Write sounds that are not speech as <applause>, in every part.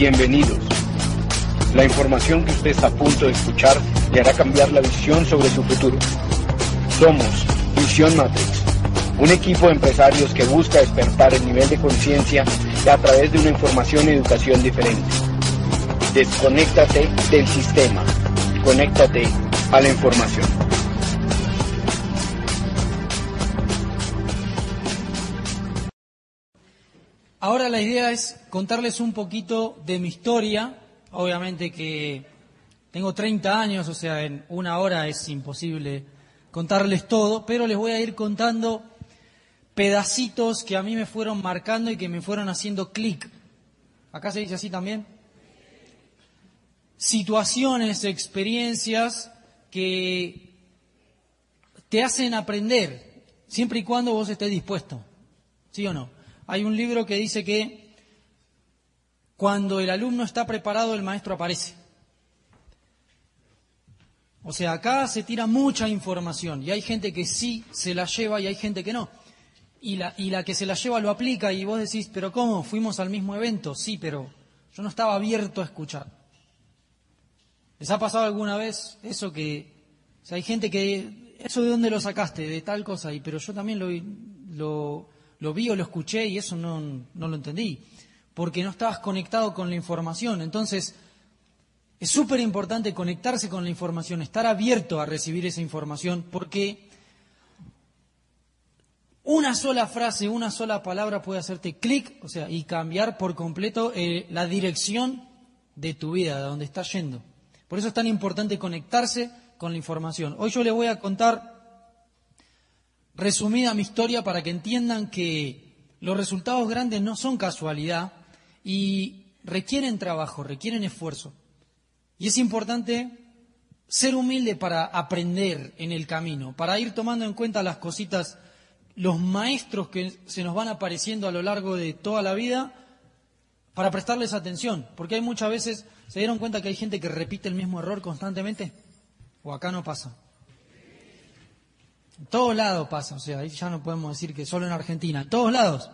Bienvenidos. La información que usted está a punto de escuchar le hará cambiar la visión sobre su futuro. Somos Visión Matrix, un equipo de empresarios que busca despertar el nivel de conciencia a través de una información y educación diferente. Desconéctate del sistema, conéctate a la información. Ahora la idea es contarles un poquito de mi historia. Obviamente que tengo 30 años, o sea, en una hora es imposible contarles todo, pero les voy a ir contando pedacitos que a mí me fueron marcando y que me fueron haciendo clic. ¿Acá se dice así también? Situaciones, experiencias que te hacen aprender, siempre y cuando vos estés dispuesto. ¿Sí o no? Hay un libro que dice que cuando el alumno está preparado, el maestro aparece. O sea, acá se tira mucha información y hay gente que sí se la lleva y hay gente que no. Y la, y la que se la lleva lo aplica y vos decís, pero ¿cómo? Fuimos al mismo evento. Sí, pero yo no estaba abierto a escuchar. ¿Les ha pasado alguna vez eso que... O sea, hay gente que... ¿Eso de dónde lo sacaste? De tal cosa. Y, pero yo también lo, lo, lo vi o lo escuché y eso no, no lo entendí, porque no estabas conectado con la información. Entonces, es súper importante conectarse con la información, estar abierto a recibir esa información, porque una sola frase, una sola palabra puede hacerte clic, o sea, y cambiar por completo eh, la dirección de tu vida, de donde estás yendo. Por eso es tan importante conectarse con la información. Hoy yo les voy a contar resumida mi historia para que entiendan que los resultados grandes no son casualidad y requieren trabajo, requieren esfuerzo. Y es importante ser humilde para aprender en el camino, para ir tomando en cuenta las cositas, los maestros que se nos van apareciendo a lo largo de toda la vida, para prestarles atención, porque hay muchas veces, ¿se dieron cuenta que hay gente que repite el mismo error constantemente? ¿O acá no pasa? En todos lados pasa, o sea, ahí ya no podemos decir que solo en Argentina, en todos lados.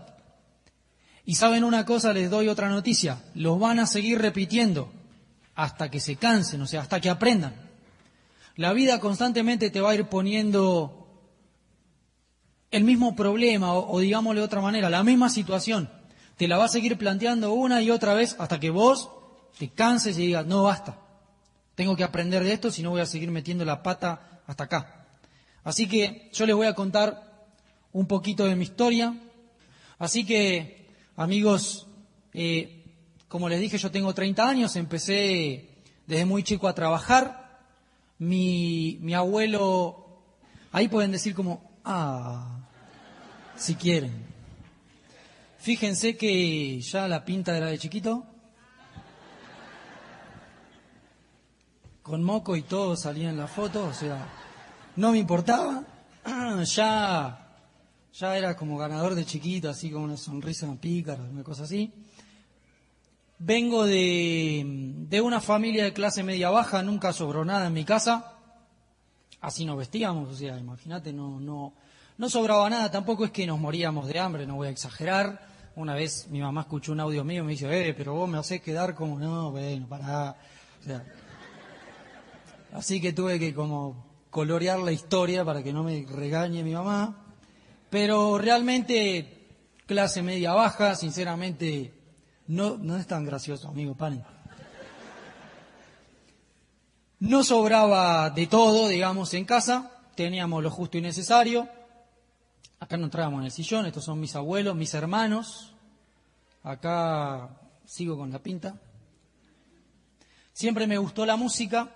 Y saben una cosa, les doy otra noticia, los van a seguir repitiendo hasta que se cansen, o sea, hasta que aprendan. La vida constantemente te va a ir poniendo el mismo problema, o, digámosle de otra manera, la misma situación. Te la va a seguir planteando una y otra vez hasta que vos te canses y digas, no basta, tengo que aprender de esto, si no voy a seguir metiendo la pata hasta acá. Así que yo les voy a contar un poquito de mi historia. Así que, amigos, eh, como les dije, yo tengo 30 años, empecé desde muy chico a trabajar. Mi, mi abuelo, ahí pueden decir como, ah, si quieren. Fíjense que ya la pinta era de chiquito. Con moco y todo salía en la foto, o sea, no me importaba, <clears throat> ya, ya era como ganador de chiquito, así como una sonrisa pícara, una cosa así. Vengo de, de una familia de clase media baja, nunca sobró nada en mi casa, así nos vestíamos, o sea, imagínate, no, no, no sobraba nada, tampoco es que nos moríamos de hambre, no voy a exagerar. Una vez mi mamá escuchó un audio mío y me dice, eh, pero vos me hacés quedar como, no, bueno, para. O sea, así que tuve que como colorear la historia para que no me regañe mi mamá, pero realmente clase media baja, sinceramente, no, no es tan gracioso, amigo, paren. No sobraba de todo, digamos, en casa, teníamos lo justo y necesario. Acá no entrábamos en el sillón, estos son mis abuelos, mis hermanos. Acá sigo con la pinta. Siempre me gustó la música,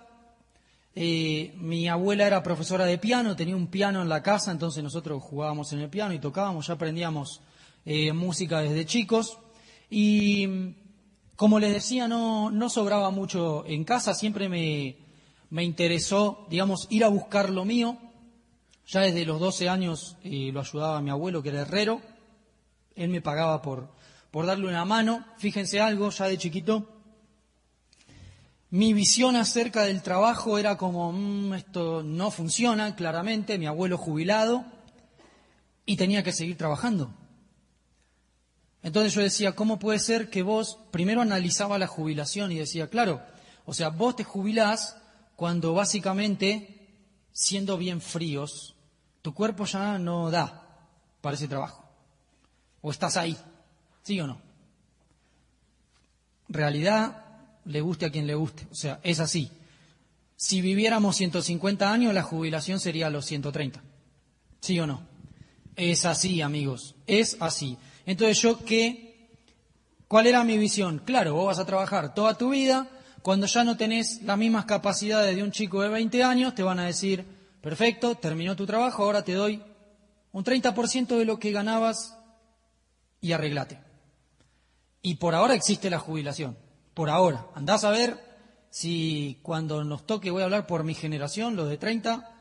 eh, mi abuela era profesora de piano, tenía un piano en la casa, entonces nosotros jugábamos en el piano y tocábamos, ya aprendíamos eh, música desde chicos. Y como les decía, no, no sobraba mucho en casa, siempre me, interesó, digamos, ir a buscar lo mío. Ya desde los 12 años eh, lo ayudaba a mi abuelo, que era herrero. Él me pagaba por, por darle una mano. Fíjense algo, ya de chiquito mi visión acerca del trabajo era como, mm, esto no funciona, claramente, mi abuelo jubilado, y tenía que seguir trabajando. Entonces yo decía, ¿cómo puede ser que vos primero analizaba la jubilación y decía, claro, o sea, vos te jubilás cuando básicamente, siendo bien fríos, tu cuerpo ya no da para ese trabajo. O estás ahí, ¿sí o no? Realidad, le guste a quien le guste, o sea, es así. Si viviéramos 150 años, la jubilación sería a los 130. ¿Sí o no? Es así, amigos, es así. Entonces yo qué, ¿cuál era mi visión? Claro, vos vas a trabajar toda tu vida, cuando ya no tenés las mismas capacidades de un chico de 20 años, te van a decir, perfecto, terminó tu trabajo, ahora te doy un 30% de lo que ganabas y arreglate. Y por ahora existe la jubilación, por ahora. Andás a ver si cuando nos toque, voy a hablar por mi generación, los de 30,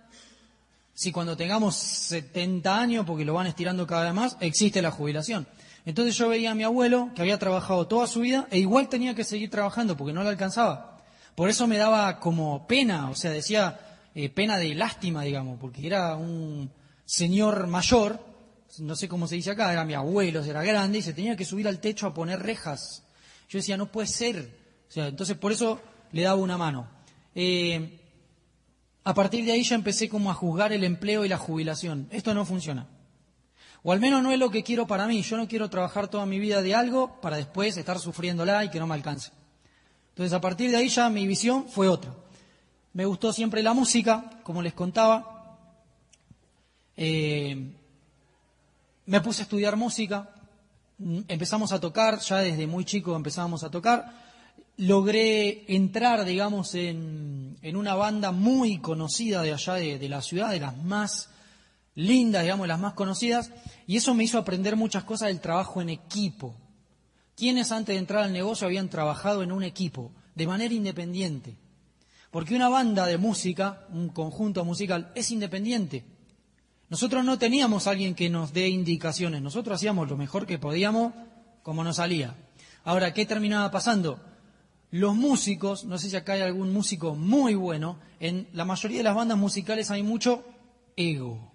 si cuando tengamos 70 años, porque lo van estirando cada vez más, existe la jubilación. Entonces yo veía a mi abuelo que había trabajado toda su vida e igual tenía que seguir trabajando porque no le alcanzaba. Por eso me daba como pena, o sea, decía eh, pena de lástima, digamos, porque era un señor mayor, no sé cómo se dice acá, era mi abuelo, era grande y se tenía que subir al techo a poner rejas. Yo decía, no puede ser. O sea, entonces por eso le daba una mano. Eh, a partir de ahí ya empecé como a juzgar el empleo y la jubilación. Esto no funciona. O al menos no es lo que quiero para mí. Yo no quiero trabajar toda mi vida de algo para después estar sufriéndola y que no me alcance. Entonces a partir de ahí ya mi visión fue otra. Me gustó siempre la música, como les contaba. Eh, me puse a estudiar música. Empezamos a tocar, ya desde muy chico empezábamos a tocar logré entrar, digamos, en, una banda muy conocida de allá de, la ciudad, de las más lindas, digamos, las más conocidas, y eso me hizo aprender muchas cosas del trabajo en equipo. ¿Quiénes antes de entrar al negocio habían trabajado en un equipo, de manera independiente? Porque una banda de música, un conjunto musical, es independiente. Nosotros no teníamos alguien que nos dé indicaciones, nosotros hacíamos lo mejor que podíamos como nos salía. Ahora, ¿qué terminaba pasando? los músicos, no sé si acá hay algún músico muy bueno, en la mayoría de las bandas musicales hay mucho ego.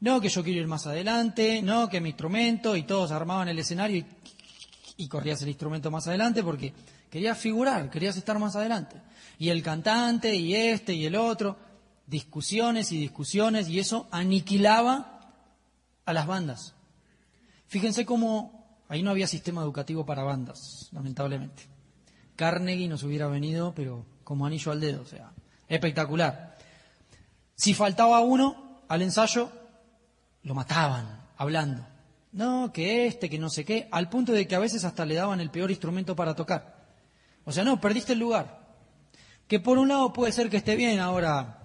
No, que yo quiero ir más adelante, no, que mi instrumento, y todos armaban el escenario y, y corrías el instrumento más adelante porque querías figurar, querías estar más adelante. Y el cantante, y este, y el otro, discusiones y discusiones, y eso aniquilaba a las bandas. Fíjense cómo ahí no había sistema educativo para bandas, lamentablemente. Carnegie nos hubiera venido, pero como anillo al dedo, o sea, espectacular. Si faltaba uno al ensayo, lo mataban, hablando. No, que este, que no sé qué, al punto de que a veces hasta le daban el peor instrumento para tocar. O sea, no, perdiste el lugar. Que por un lado puede ser que esté bien, ahora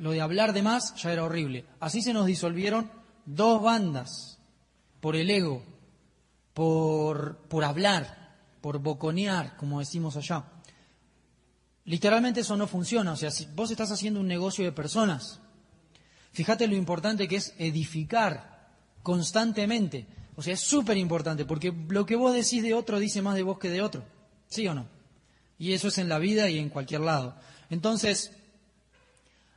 lo de hablar de más ya era horrible. Así se nos disolvieron dos bandas por el ego, por, por hablar, por boconear, como decimos allá. Literalmente eso no funciona. O sea, si vos estás haciendo un negocio de personas, fíjate lo importante que es edificar constantemente. O sea, es súper importante, porque lo que vos decís de otro dice más de vos que de otro. ¿Sí o no? Y eso es en la vida y en cualquier lado. Entonces,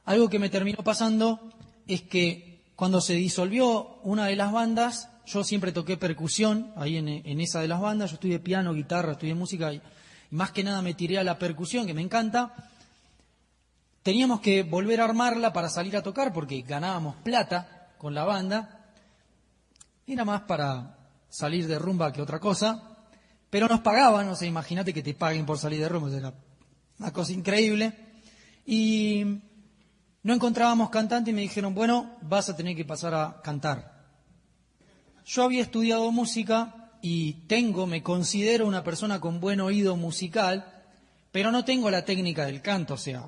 algo que me terminó pasando es que cuando se disolvió una de las bandas, yo siempre toqué percusión ahí en, esa de las bandas, yo estudié piano, guitarra, estudié música y, más que nada me tiré a la percusión, que me encanta. Teníamos que volver a armarla para salir a tocar porque ganábamos plata con la banda. Era más para salir de rumba que otra cosa. Pero nos pagaban, o sea, imagínate que te paguen por salir de rumba, era una cosa increíble. Y no encontrábamos cantante y me dijeron, bueno, vas a tener que pasar a cantar. Yo había estudiado música y tengo, me considero una persona con buen oído musical, pero no tengo la técnica del canto, o sea,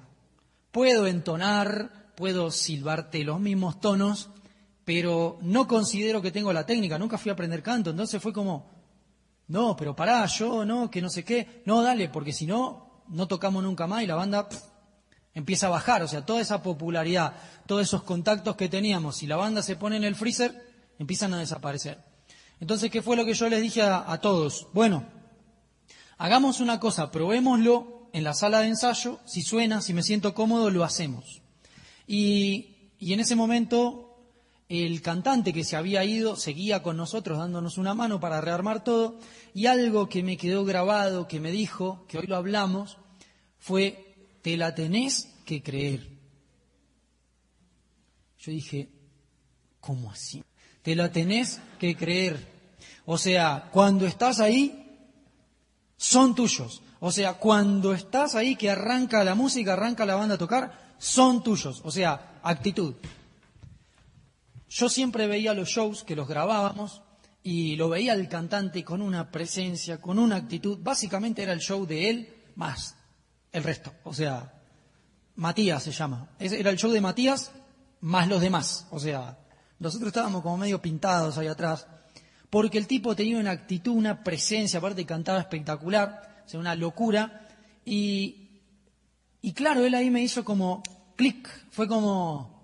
puedo entonar, puedo silbarte los mismos tonos, pero no considero que tengo la técnica, nunca fui a aprender canto, entonces fue como, no, pero pará, yo no, que no sé qué, no, dale, porque si no, no tocamos nunca más y la banda empieza a bajar, o sea, toda esa popularidad, todos esos contactos que teníamos, si la banda se pone en el freezer, empiezan a desaparecer. Entonces, ¿qué fue lo que yo les dije a, todos? Bueno, hagamos una cosa, probémoslo en la sala de ensayo, si suena, si me siento cómodo, lo hacemos. Y, en ese momento el cantante que se había ido seguía con nosotros dándonos una mano para rearmar todo y algo que me quedó grabado, que me dijo, que hoy lo hablamos, fue, te la tenés que creer. Yo dije, ¿cómo así? Te la tenés que creer. O sea, cuando estás ahí, son tuyos. O sea, cuando estás ahí que arranca la música, arranca la banda a tocar, son tuyos. O sea, actitud. Yo siempre veía los shows que los grabábamos y lo veía el cantante con una presencia, con una actitud. Básicamente era el show de él más el resto. O sea, Matías se llama. Era el show de Matías más los demás. O sea, nosotros estábamos como medio pintados ahí atrás. Porque el tipo tenía una actitud, una presencia, aparte cantaba espectacular, o sea, una locura. Y, y claro, él ahí me hizo como clic, fue como,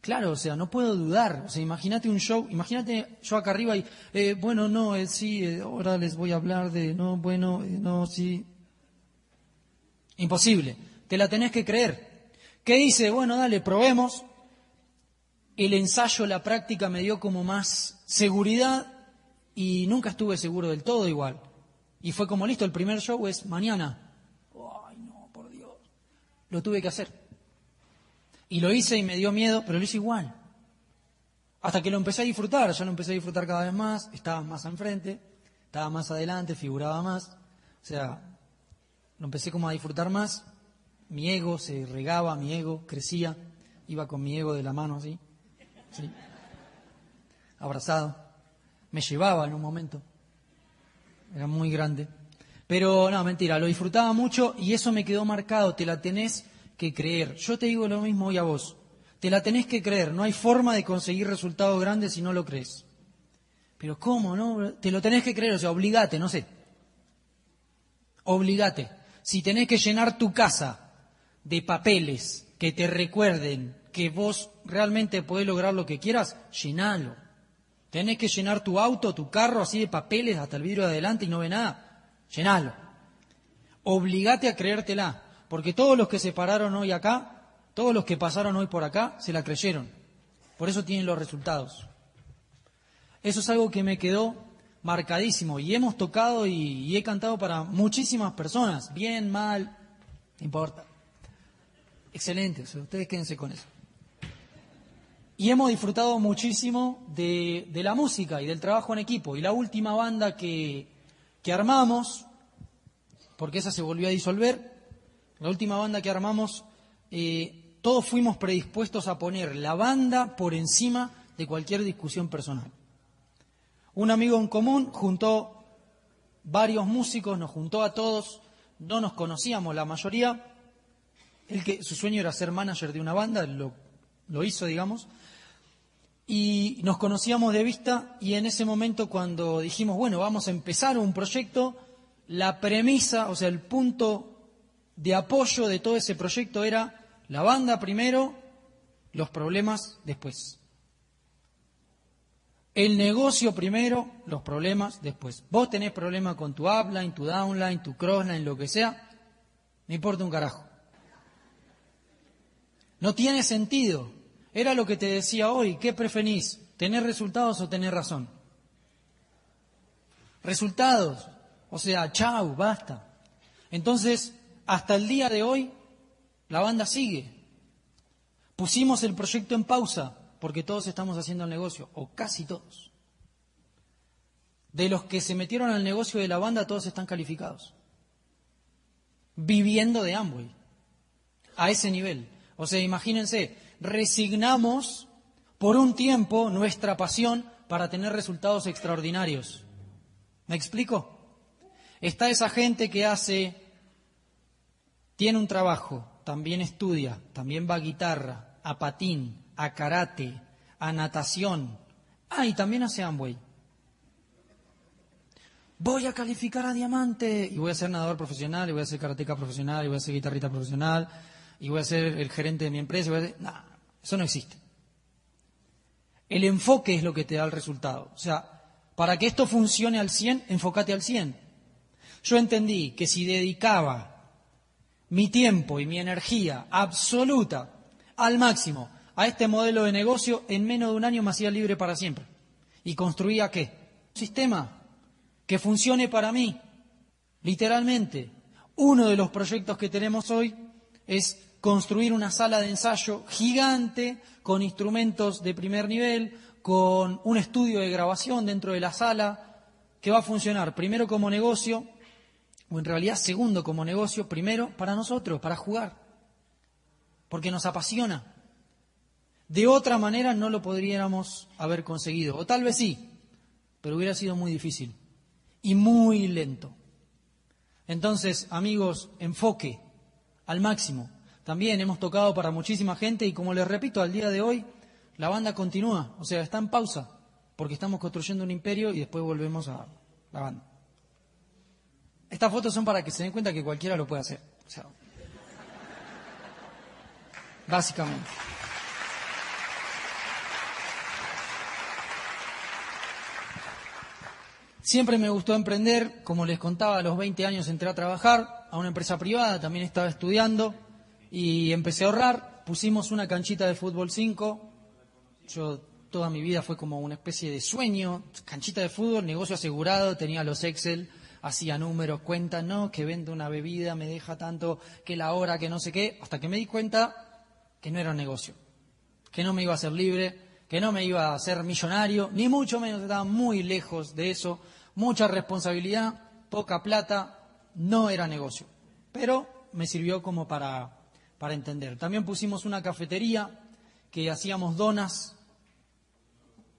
Claro, o sea, no puedo dudar. O sea, imagínate un show, imagínate yo acá arriba y, eh, bueno, no, eh, sí, eh, ahora les voy a hablar de, no, bueno, eh, no, sí. Imposible. Te la tenés que creer. ¿Qué dice? Bueno, dale, probemos. El ensayo, la práctica me dio como más seguridad y nunca estuve seguro del todo igual. Y fue como listo, el primer show es mañana. Ay, no, por Dios. Lo tuve que hacer. Y lo hice y me dio miedo, pero lo hice igual. Hasta que lo empecé a disfrutar, ya lo empecé a disfrutar cada vez más, estaba más enfrente, estaba más adelante, figuraba más. O sea, lo empecé como a disfrutar más. Mi ego se regaba, mi ego crecía, iba con mi ego de la mano así, ¿sí? abrazado. Me llevaba en un momento, era muy grande. Pero no, mentira, lo disfrutaba mucho y eso me quedó marcado, te la tenés que creer. Yo te digo lo mismo hoy a vos. Te la tenés que creer. No hay forma de conseguir resultados grandes si no lo crees. Pero ¿cómo, no? Te lo tenés que creer, o sea, obligate, no sé. Obligate. Si tenés que llenar tu casa de papeles que te recuerden que vos realmente podés lograr lo que quieras, llenalo. Tenés que llenar tu auto, tu carro así de papeles hasta el vidrio de adelante y no ve nada, llenalo. Obligate a creértela. Porque todos los que se pararon hoy acá, todos los que pasaron hoy por acá, se la creyeron. Por eso tienen los resultados. Eso es algo que me quedó marcadísimo. Y hemos tocado y, he cantado para muchísimas personas. Bien, mal, no importa. Excelente, ustedes quédense con eso. Y hemos disfrutado muchísimo de, la música y del trabajo en equipo. Y la última banda que, armamos, porque esa se volvió a disolver, la última banda que armamos, eh, todos fuimos predispuestos a poner la banda por encima de cualquier discusión personal. Un amigo en común juntó varios músicos, nos juntó a todos, no nos conocíamos la mayoría. El que su sueño era ser manager de una banda, lo, lo hizo, digamos. Y nos conocíamos de vista y en ese momento cuando dijimos, bueno, vamos a empezar un proyecto, la premisa, o sea, el punto de apoyo de todo ese proyecto era la banda primero, los problemas después. El negocio primero, los problemas después. Vos tenés problemas con tu upline, tu downline, tu crossline, lo que sea, no importa un carajo. No tiene sentido. Era lo que te decía hoy. ¿Qué preferís? ¿Tener resultados o tener razón? Resultados. O sea, chau, basta. Entonces, hasta el día de hoy, la banda sigue. Pusimos el proyecto en pausa porque todos estamos haciendo el negocio, o casi todos. De los que se metieron al negocio de la banda, todos están calificados. Viviendo de Amway. A ese nivel. O sea, imagínense, resignamos por un tiempo nuestra pasión para tener resultados extraordinarios. ¿Me explico? Está esa gente que hace tiene un trabajo, también estudia, también va a guitarra, a patín, a karate, a natación. Ah, y también hace Amway. Voy a calificar a diamante y voy a ser nadador profesional, y voy a ser karateca profesional, y voy a ser guitarrita profesional, y voy a ser el gerente de mi empresa. No, eso no existe. El enfoque es lo que te da el resultado. O sea, para que esto funcione al 100, enfócate al 100. Yo entendí que si dedicaba mi tiempo y mi energía absoluta al máximo a este modelo de negocio, en menos de un año me hacía libre para siempre. ¿Y construía qué? Un sistema que funcione para mí, literalmente. Uno de los proyectos que tenemos hoy es construir una sala de ensayo gigante con instrumentos de primer nivel, con un estudio de grabación dentro de la sala, que va a funcionar primero como negocio, o en realidad segundo como negocio, primero para nosotros, para jugar, porque nos apasiona. De otra manera no lo podríamos haber conseguido, o tal vez sí, pero hubiera sido muy difícil y muy lento. Entonces, amigos, enfoque al máximo. También hemos tocado para muchísima gente y como les repito, al día de hoy la banda continúa, o sea, está en pausa, porque estamos construyendo un imperio y después volvemos a la banda. Estas fotos son para que se den cuenta que cualquiera lo puede hacer. O sea, básicamente. Siempre me gustó emprender, como les contaba, a los 20 años entré a trabajar a una empresa privada, también estaba estudiando y empecé a ahorrar, pusimos una canchita de fútbol 5, yo toda mi vida fue como una especie de sueño, canchita de fútbol, negocio asegurado, tenía los Excel, hacía números, cuentas, no, que vendo una bebida, me deja tanto, que la hora, que no sé qué, hasta que me di cuenta que no era un negocio, que no me iba a ser libre, que no me iba a ser millonario, ni mucho menos, estaba muy lejos de eso, mucha responsabilidad, poca plata, no era negocio. Pero me sirvió como para, para entender. También pusimos una cafetería que hacíamos donas,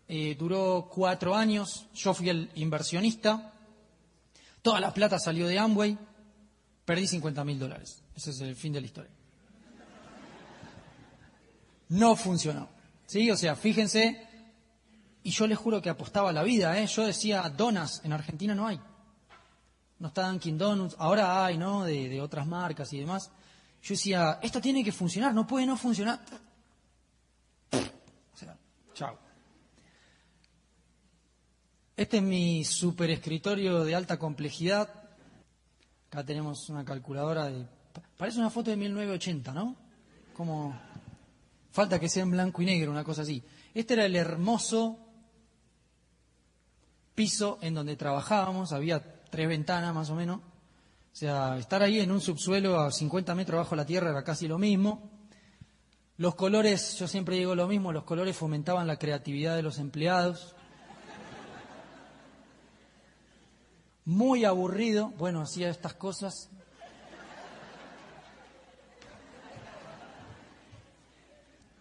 eh, duró cuatro años, yo fui el inversionista, toda la plata salió de Amway, perdí 50 mil dólares. Ese es el fin de la historia. No funcionó. ¿Sí? O sea, fíjense, y yo les juro que apostaba la vida, ¿eh? Yo decía, donas, en Argentina no hay. No está Dunkin' Donuts, ahora hay, ¿no? De, otras marcas y demás. Yo decía, esto tiene que funcionar, no puede no funcionar. O sea, chao. Este es mi super escritorio de alta complejidad. Acá tenemos una calculadora de... Parece una foto de 1980, ¿no? Como... Falta que sea en blanco y negro, una cosa así. Este era el hermoso piso en donde trabajábamos, había tres ventanas más o menos. O sea, estar ahí en un subsuelo a 50 metros bajo la tierra era casi lo mismo. Los colores, yo siempre digo lo mismo, los colores fomentaban la creatividad de los empleados. Muy aburrido, bueno, hacía estas cosas.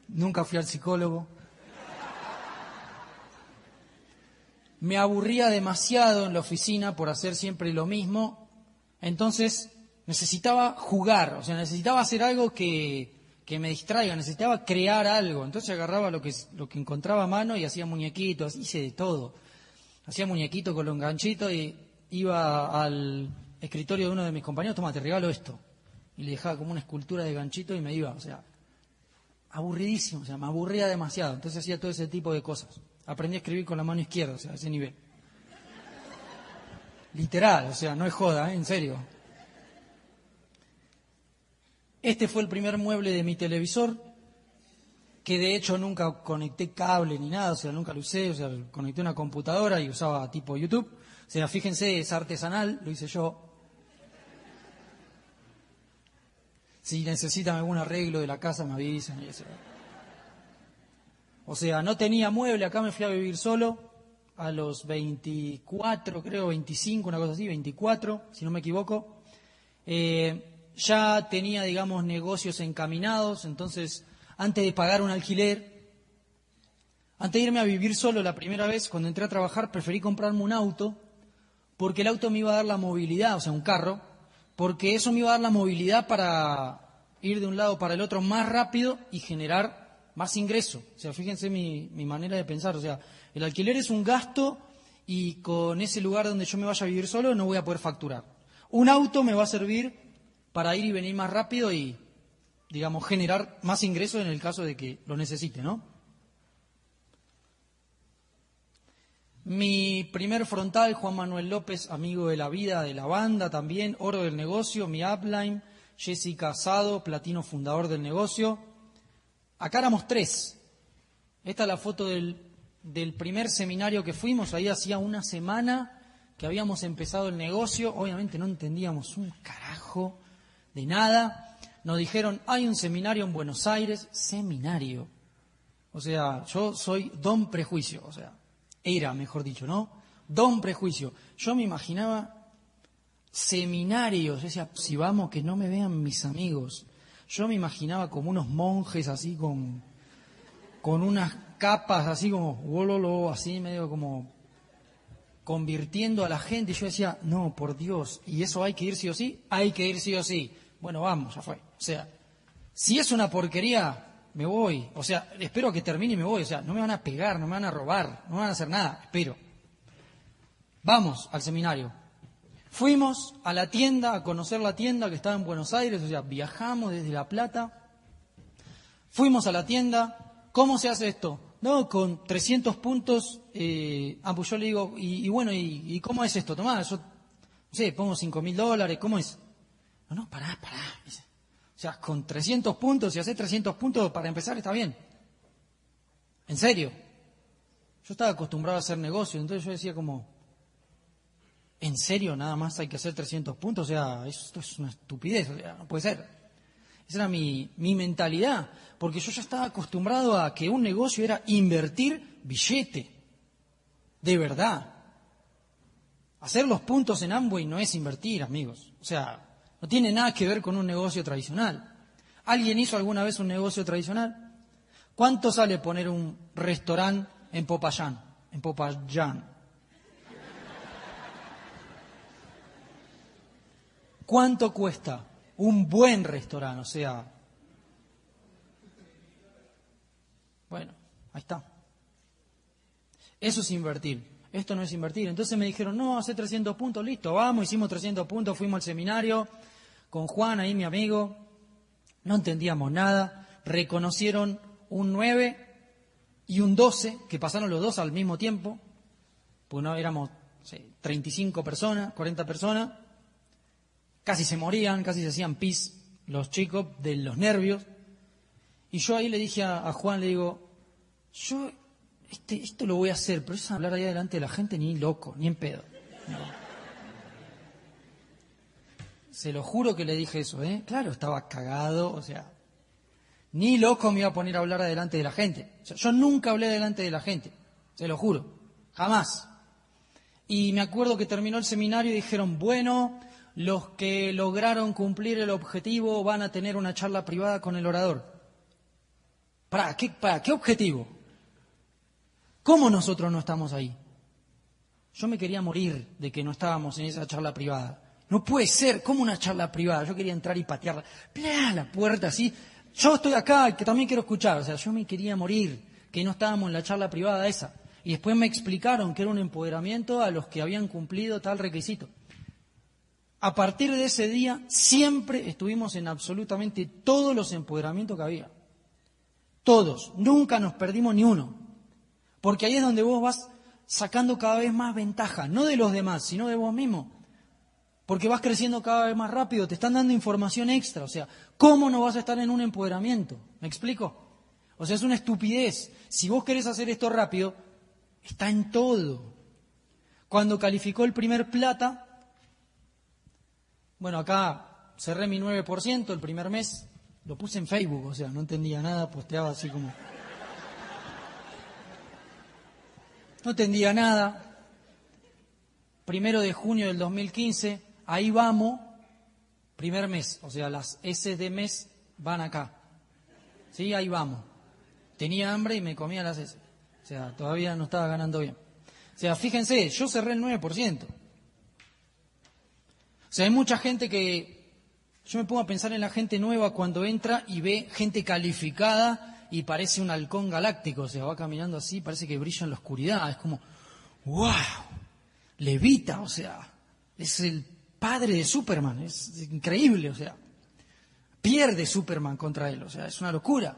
Nunca fui al psicólogo. Me aburría demasiado en la oficina por hacer siempre lo mismo, entonces necesitaba jugar, o sea, necesitaba hacer algo que, me distraiga, necesitaba crear algo, entonces agarraba lo que, lo que encontraba a mano y hacía muñequitos, hice de todo, hacía muñequitos con los ganchitos y iba al escritorio de uno de mis compañeros, toma, te regalo esto, y le dejaba como una escultura de ganchito y me iba, o sea, aburridísimo, o sea, me aburría demasiado, entonces hacía todo ese tipo de cosas. Aprendí a escribir con la mano izquierda, o sea, a ese nivel. Literal, o sea, no es joda, ¿eh? en serio. Este fue el primer mueble de mi televisor, que de hecho nunca conecté cable ni nada, o sea, nunca lo usé, o sea, conecté una computadora y usaba tipo YouTube. O sea, fíjense, es artesanal, lo hice yo. Si necesitan algún arreglo de la casa, me avisan y eso. O sea, no tenía mueble, acá me fui a vivir solo a los 24, creo, 25, una cosa así, 24, si no me equivoco. Eh, ya tenía, digamos, negocios encaminados, entonces, antes de pagar un alquiler, antes de irme a vivir solo la primera vez, cuando entré a trabajar, preferí comprarme un auto, porque el auto me iba a dar la movilidad, o sea, un carro, porque eso me iba a dar la movilidad para ir de un lado para el otro más rápido y generar más ingreso. O sea, fíjense mi, mi manera de pensar. O sea, el alquiler es un gasto y con ese lugar donde yo me vaya a vivir solo no voy a poder facturar. Un auto me va a servir para ir y venir más rápido y, digamos, generar más ingresos en el caso de que lo necesite, ¿no? Mi primer frontal, Juan Manuel López, amigo de la vida, de la banda también, oro del negocio, mi upline, Jessica Casado, platino fundador del negocio. Acá éramos tres. Esta es la foto del, del primer seminario que fuimos, ahí hacía una semana que habíamos empezado el negocio, obviamente no entendíamos un carajo de nada. Nos dijeron, hay un seminario en Buenos Aires, seminario. O sea, yo soy don prejuicio, o sea, era, mejor dicho, ¿no? Don prejuicio. Yo me imaginaba seminarios, decía, si vamos, que no me vean mis amigos. Yo me imaginaba como unos monjes así con, con unas capas así como, así medio como convirtiendo a la gente. Y yo decía, no, por Dios, ¿y eso hay que ir sí o sí? Hay que ir sí o sí. Bueno, vamos, ya fue. O sea, si es una porquería, me voy. O sea, espero que termine y me voy. O sea, no me van a pegar, no me van a robar, no me van a hacer nada. Espero. Vamos al seminario. Fuimos a la tienda, a conocer la tienda que estaba en Buenos Aires, o sea, viajamos desde La Plata. Fuimos a la tienda. ¿Cómo se hace esto? No, con 300 puntos, eh, ah, pues yo le digo, y, bueno, y, cómo es esto? Tomá, yo, no sé, pongo 5 mil dólares, ¿cómo es? No, no, pará, pará. O sea, con 300 puntos, si haces 300 puntos, para empezar está bien. En serio. Yo estaba acostumbrado a hacer negocio, entonces yo decía como, ¿en serio nada más hay que hacer 300 puntos? O sea, esto es una estupidez, o sea, no puede ser. Esa era mi, mentalidad, porque yo ya estaba acostumbrado a que un negocio era invertir billete, de verdad. Hacer los puntos en Amway no es invertir, amigos. O sea, no tiene nada que ver con un negocio tradicional. ¿Alguien hizo alguna vez un negocio tradicional? ¿Cuánto sale poner un restaurante en Popayán? En Popayán. ¿Cuánto cuesta? un buen restaurante, o sea. Bueno, ahí está. Eso es invertir. Esto no es invertir. Entonces me dijeron, no, hace 300 puntos, listo, vamos, hicimos 300 puntos, fuimos al seminario con Juan, ahí mi amigo. No entendíamos nada. Reconocieron un 9 y un 12, que pasaron los dos al mismo tiempo. Pues no, éramos 35 personas, 40 personas casi se morían, casi se hacían pis los chicos de los nervios. Y yo ahí le dije a, Juan, le digo, yo este, esto lo voy a hacer, pero es hablar ahí delante de la gente ni loco, ni en pedo. Se lo juro que le dije eso, ¿eh? Claro, estaba cagado, o sea, ni loco me iba a poner a hablar delante de la gente. yo nunca hablé delante de la gente, se lo juro, jamás. Y me acuerdo que terminó el seminario y dijeron, bueno, los que lograron cumplir el objetivo van a tener una charla privada con el orador. ¿Para qué, para qué objetivo? ¿Cómo nosotros no estamos ahí? Yo me quería morir de que no estábamos en esa charla privada. No puede ser, ¿cómo una charla privada? Yo quería entrar y patear la puerta así. Yo estoy acá, que también quiero escuchar. O sea, yo me quería morir, que no estábamos en la charla privada esa. Y después me explicaron que era un empoderamiento a los que habían cumplido tal requisito. A partir de ese día siempre estuvimos en absolutamente todos los empoderamientos que había. Todos. Nunca nos perdimos ni uno. Porque ahí es donde vos vas sacando cada vez más ventaja, no de los demás, sino de vos mismo. Porque vas creciendo cada vez más rápido, te están dando información extra. O sea, ¿cómo no vas a estar en un empoderamiento? ¿Me explico? O sea, es una estupidez. Si vos querés hacer esto rápido, está en todo. Cuando calificó el primer plata, bueno, acá cerré mi 9% el primer mes, lo puse en Facebook, o sea, no entendía nada, posteaba así como... No entendía nada. Primero de junio del 2015, ahí vamos, primer mes, o sea, las S de mes van acá. Sí, ahí vamos. Tenía hambre y me comía las S. O sea, todavía no estaba ganando bien. O sea, fíjense, yo cerré el 9%. O sea, hay mucha gente que... Yo me pongo a pensar en la gente nueva cuando entra y ve gente calificada y parece un halcón galáctico. O sea, va caminando así, parece que brilla en la oscuridad. Es como, wow, levita, o sea, es el padre de Superman. Es increíble, o sea, pierde Superman contra él. O sea, es una locura.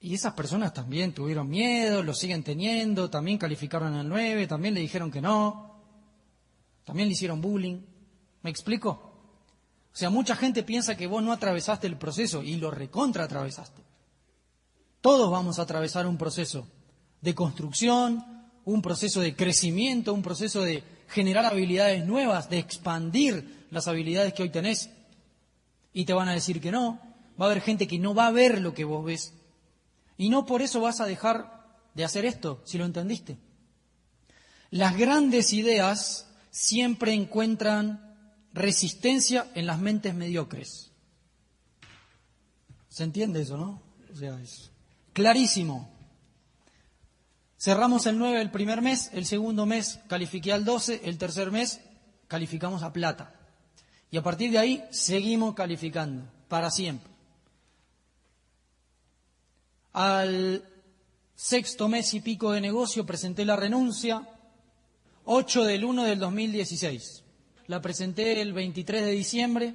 Y esas personas también tuvieron miedo, lo siguen teniendo, también calificaron al 9, también le dijeron que no. También le hicieron bullying. ¿Me explico? O sea, mucha gente piensa que vos no atravesaste el proceso y lo recontra atravesaste. Todos vamos a atravesar un proceso de construcción, un proceso de crecimiento, un proceso de generar habilidades nuevas, de expandir las habilidades que hoy tenés. Y te van a decir que no. Va a haber gente que no va a ver lo que vos ves. Y no por eso vas a dejar de hacer esto, si lo entendiste. Las grandes ideas siempre encuentran resistencia en las mentes mediocres. ¿Se entiende eso, no? O sea, es clarísimo. Cerramos el 9 el primer mes, el segundo mes califiqué al 12, el tercer mes calificamos a plata. Y a partir de ahí seguimos calificando, para siempre. Al sexto mes y pico de negocio presenté la renuncia, 8 del 1 del 2016. La presenté el 23 de diciembre,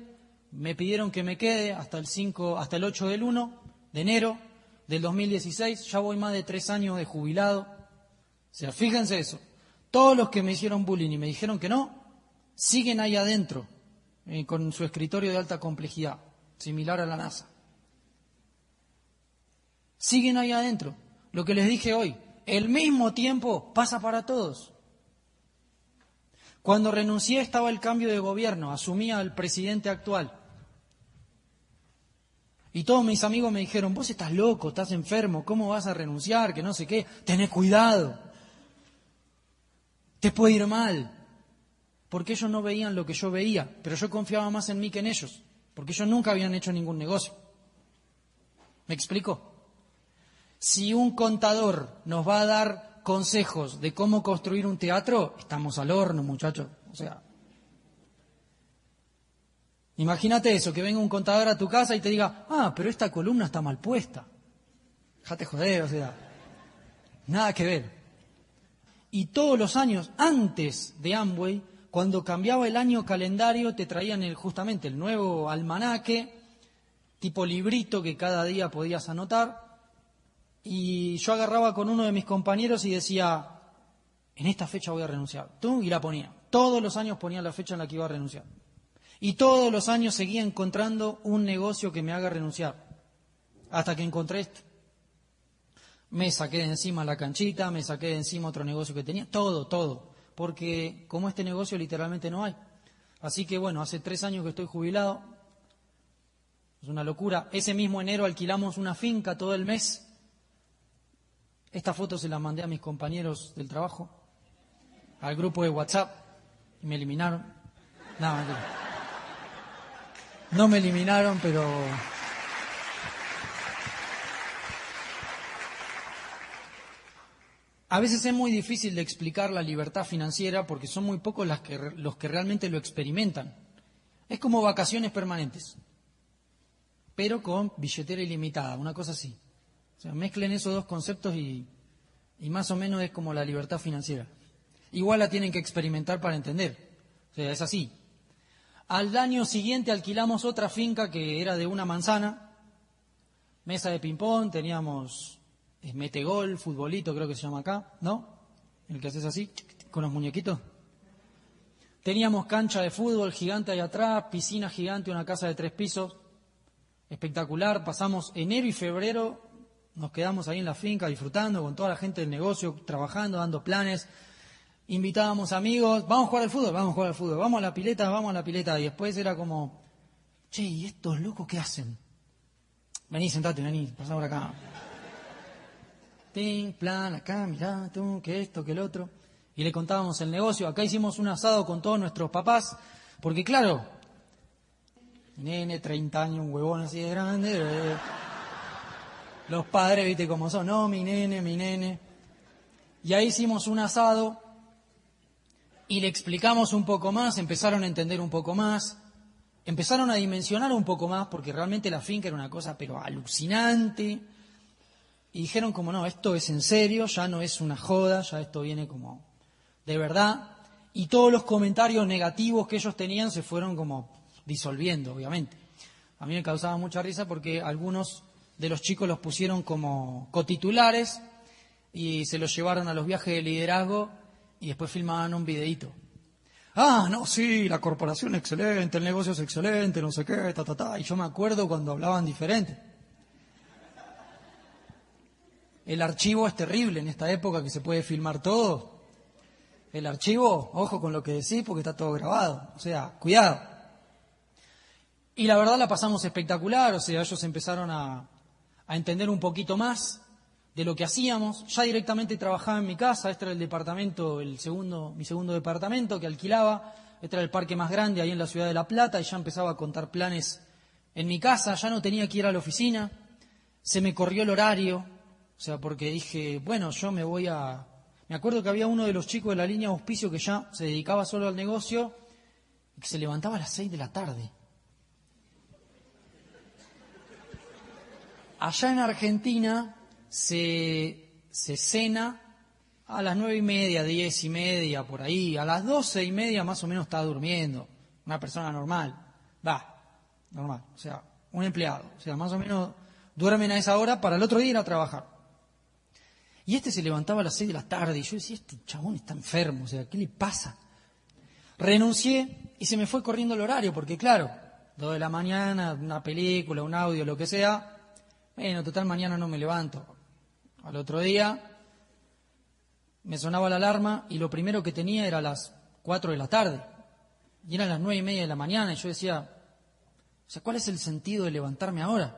me pidieron que me quede hasta el 5, hasta el 8 del 1 de enero del 2016, ya voy más de tres años de jubilado. O sea, fíjense eso. Todos los que me hicieron bullying y me dijeron que no, siguen ahí adentro, eh, con su escritorio de alta complejidad, similar a la NASA. Siguen ahí adentro. Lo que les dije hoy, el mismo tiempo pasa para todos. Cuando renuncié estaba el cambio de gobierno, asumía el presidente actual. Y todos mis amigos me dijeron, vos estás loco, estás enfermo, ¿cómo vas a renunciar? Que no sé qué, tenés cuidado. Te puede ir mal. Porque ellos no veían lo que yo veía, pero yo confiaba más en mí que en ellos, porque ellos nunca habían hecho ningún negocio. ¿Me explico? Si un contador nos va a dar consejos de cómo construir un teatro, estamos al horno, muchachos. O sea, imagínate eso, que venga un contador a tu casa y te diga, ah, pero esta columna está mal puesta. Déjate joder, o sea, nada que ver. Y todos los años antes de Amway, cuando cambiaba el año calendario, te traían el, justamente el nuevo almanaque, tipo librito que cada día podías anotar, y yo agarraba con uno de mis compañeros y decía, en esta fecha voy a renunciar. Tú, y la ponía. Todos los años ponía la fecha en la que iba a renunciar. Y todos los años seguía encontrando un negocio que me haga renunciar. Hasta que encontré esto. Me saqué de encima la canchita, me saqué de encima otro negocio que tenía, todo, todo. Porque como este negocio literalmente no hay. Así que bueno, hace tres años que estoy jubilado. Es una locura. Ese mismo enero alquilamos una finca todo el mes esta foto se la mandé a mis compañeros del trabajo, al grupo de WhatsApp, y me eliminaron. No, no me eliminaron, pero... A veces es muy difícil de explicar la libertad financiera porque son muy pocos las que, los que realmente lo experimentan. Es como vacaciones permanentes, pero con billetera ilimitada, una cosa así. O sea, mezclen esos dos conceptos y, más o menos es como la libertad financiera. Igual la tienen que experimentar para entender. O sea, es así. Al año siguiente alquilamos otra finca que era de una manzana, mesa de ping-pong, teníamos eh, metegol, futbolito, creo que se llama acá, ¿no? El que haces así, con los muñequitos. Teníamos cancha de fútbol gigante ahí atrás, piscina gigante, una casa de tres pisos, espectacular. Pasamos enero y febrero nos quedamos ahí en la finca disfrutando con toda la gente del negocio, trabajando, dando planes. Invitábamos amigos, vamos a jugar al fútbol, vamos a jugar al fútbol, vamos a la pileta, vamos a la pileta. Y después era como, che, ¿y estos locos qué hacen? Vení, sentate, vení, pasá por acá. Ting, plan, acá, mirá, tú, que esto, que el otro. Y le contábamos el negocio. Acá hicimos un asado con todos nuestros papás, porque claro, nene, 30 años, un huevón así de grande. Los padres, viste cómo son, no, mi nene, mi nene. Y ahí hicimos un asado y le explicamos un poco más, empezaron a entender un poco más, empezaron a dimensionar un poco más, porque realmente la finca era una cosa pero alucinante. Y dijeron como no, esto es en serio, ya no es una joda, ya esto viene como de verdad. Y todos los comentarios negativos que ellos tenían se fueron como disolviendo, obviamente. A mí me causaba mucha risa porque algunos de los chicos los pusieron como cotitulares y se los llevaron a los viajes de liderazgo y después filmaban un videíto. Ah, no, sí, la corporación es excelente, el negocio es excelente, no sé qué, ta, ta, ta. Y yo me acuerdo cuando hablaban diferente. el archivo es terrible en esta época que se puede filmar todo. El archivo, ojo con lo que decís porque está todo grabado. O sea, cuidado. Y la verdad la pasamos espectacular, o sea, ellos empezaron a, a entender un poquito más de lo que hacíamos. Ya directamente trabajaba en mi casa, este era el departamento, el segundo, mi segundo departamento que alquilaba, este era el parque más grande ahí en la ciudad de La Plata y ya empezaba a contar planes en mi casa, ya no tenía que ir a la oficina, se me corrió el horario, o sea, porque dije, bueno, yo me voy a... Me acuerdo que había uno de los chicos de la línea auspicio que ya se dedicaba solo al negocio y que se levantaba a las seis de la tarde. Allá en Argentina se, cena a las nueve y media, diez y media, por ahí. A las doce y media más o menos está durmiendo. Una persona normal. Va, normal. O sea, un empleado. O sea, más o menos duermen a esa hora para el otro día ir a trabajar. Y este se levantaba a las seis de la tarde y yo decía, este chabón está enfermo, o sea, ¿qué le pasa? Renuncié y se me fue corriendo el horario, porque claro, dos de la mañana, una película, un audio, lo que sea, bueno, total mañana no me levanto. Al otro día me sonaba la alarma y lo primero que tenía era las cuatro de la tarde. Y eran las nueve y media de la mañana y yo decía, o sea, ¿cuál es el sentido de levantarme ahora?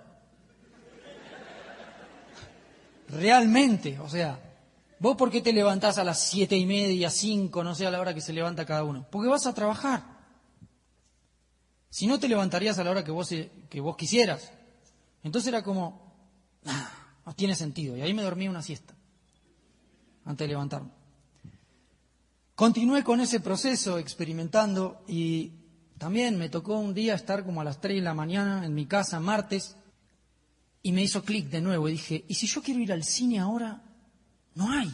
Realmente, o sea, ¿vos por qué te levantás a las siete y media, cinco, no sé a la hora que se levanta cada uno? Porque vas a trabajar. Si no te levantarías a la hora que vos, que vos quisieras. Entonces era como, <sighs> no tiene sentido. Y ahí me dormí una siesta antes de levantarme. Continué con ese proceso experimentando y también me tocó un día estar como a las 3 de la mañana en mi casa, martes, y me hizo clic de nuevo y dije, ¿y si yo quiero ir al cine ahora? No hay.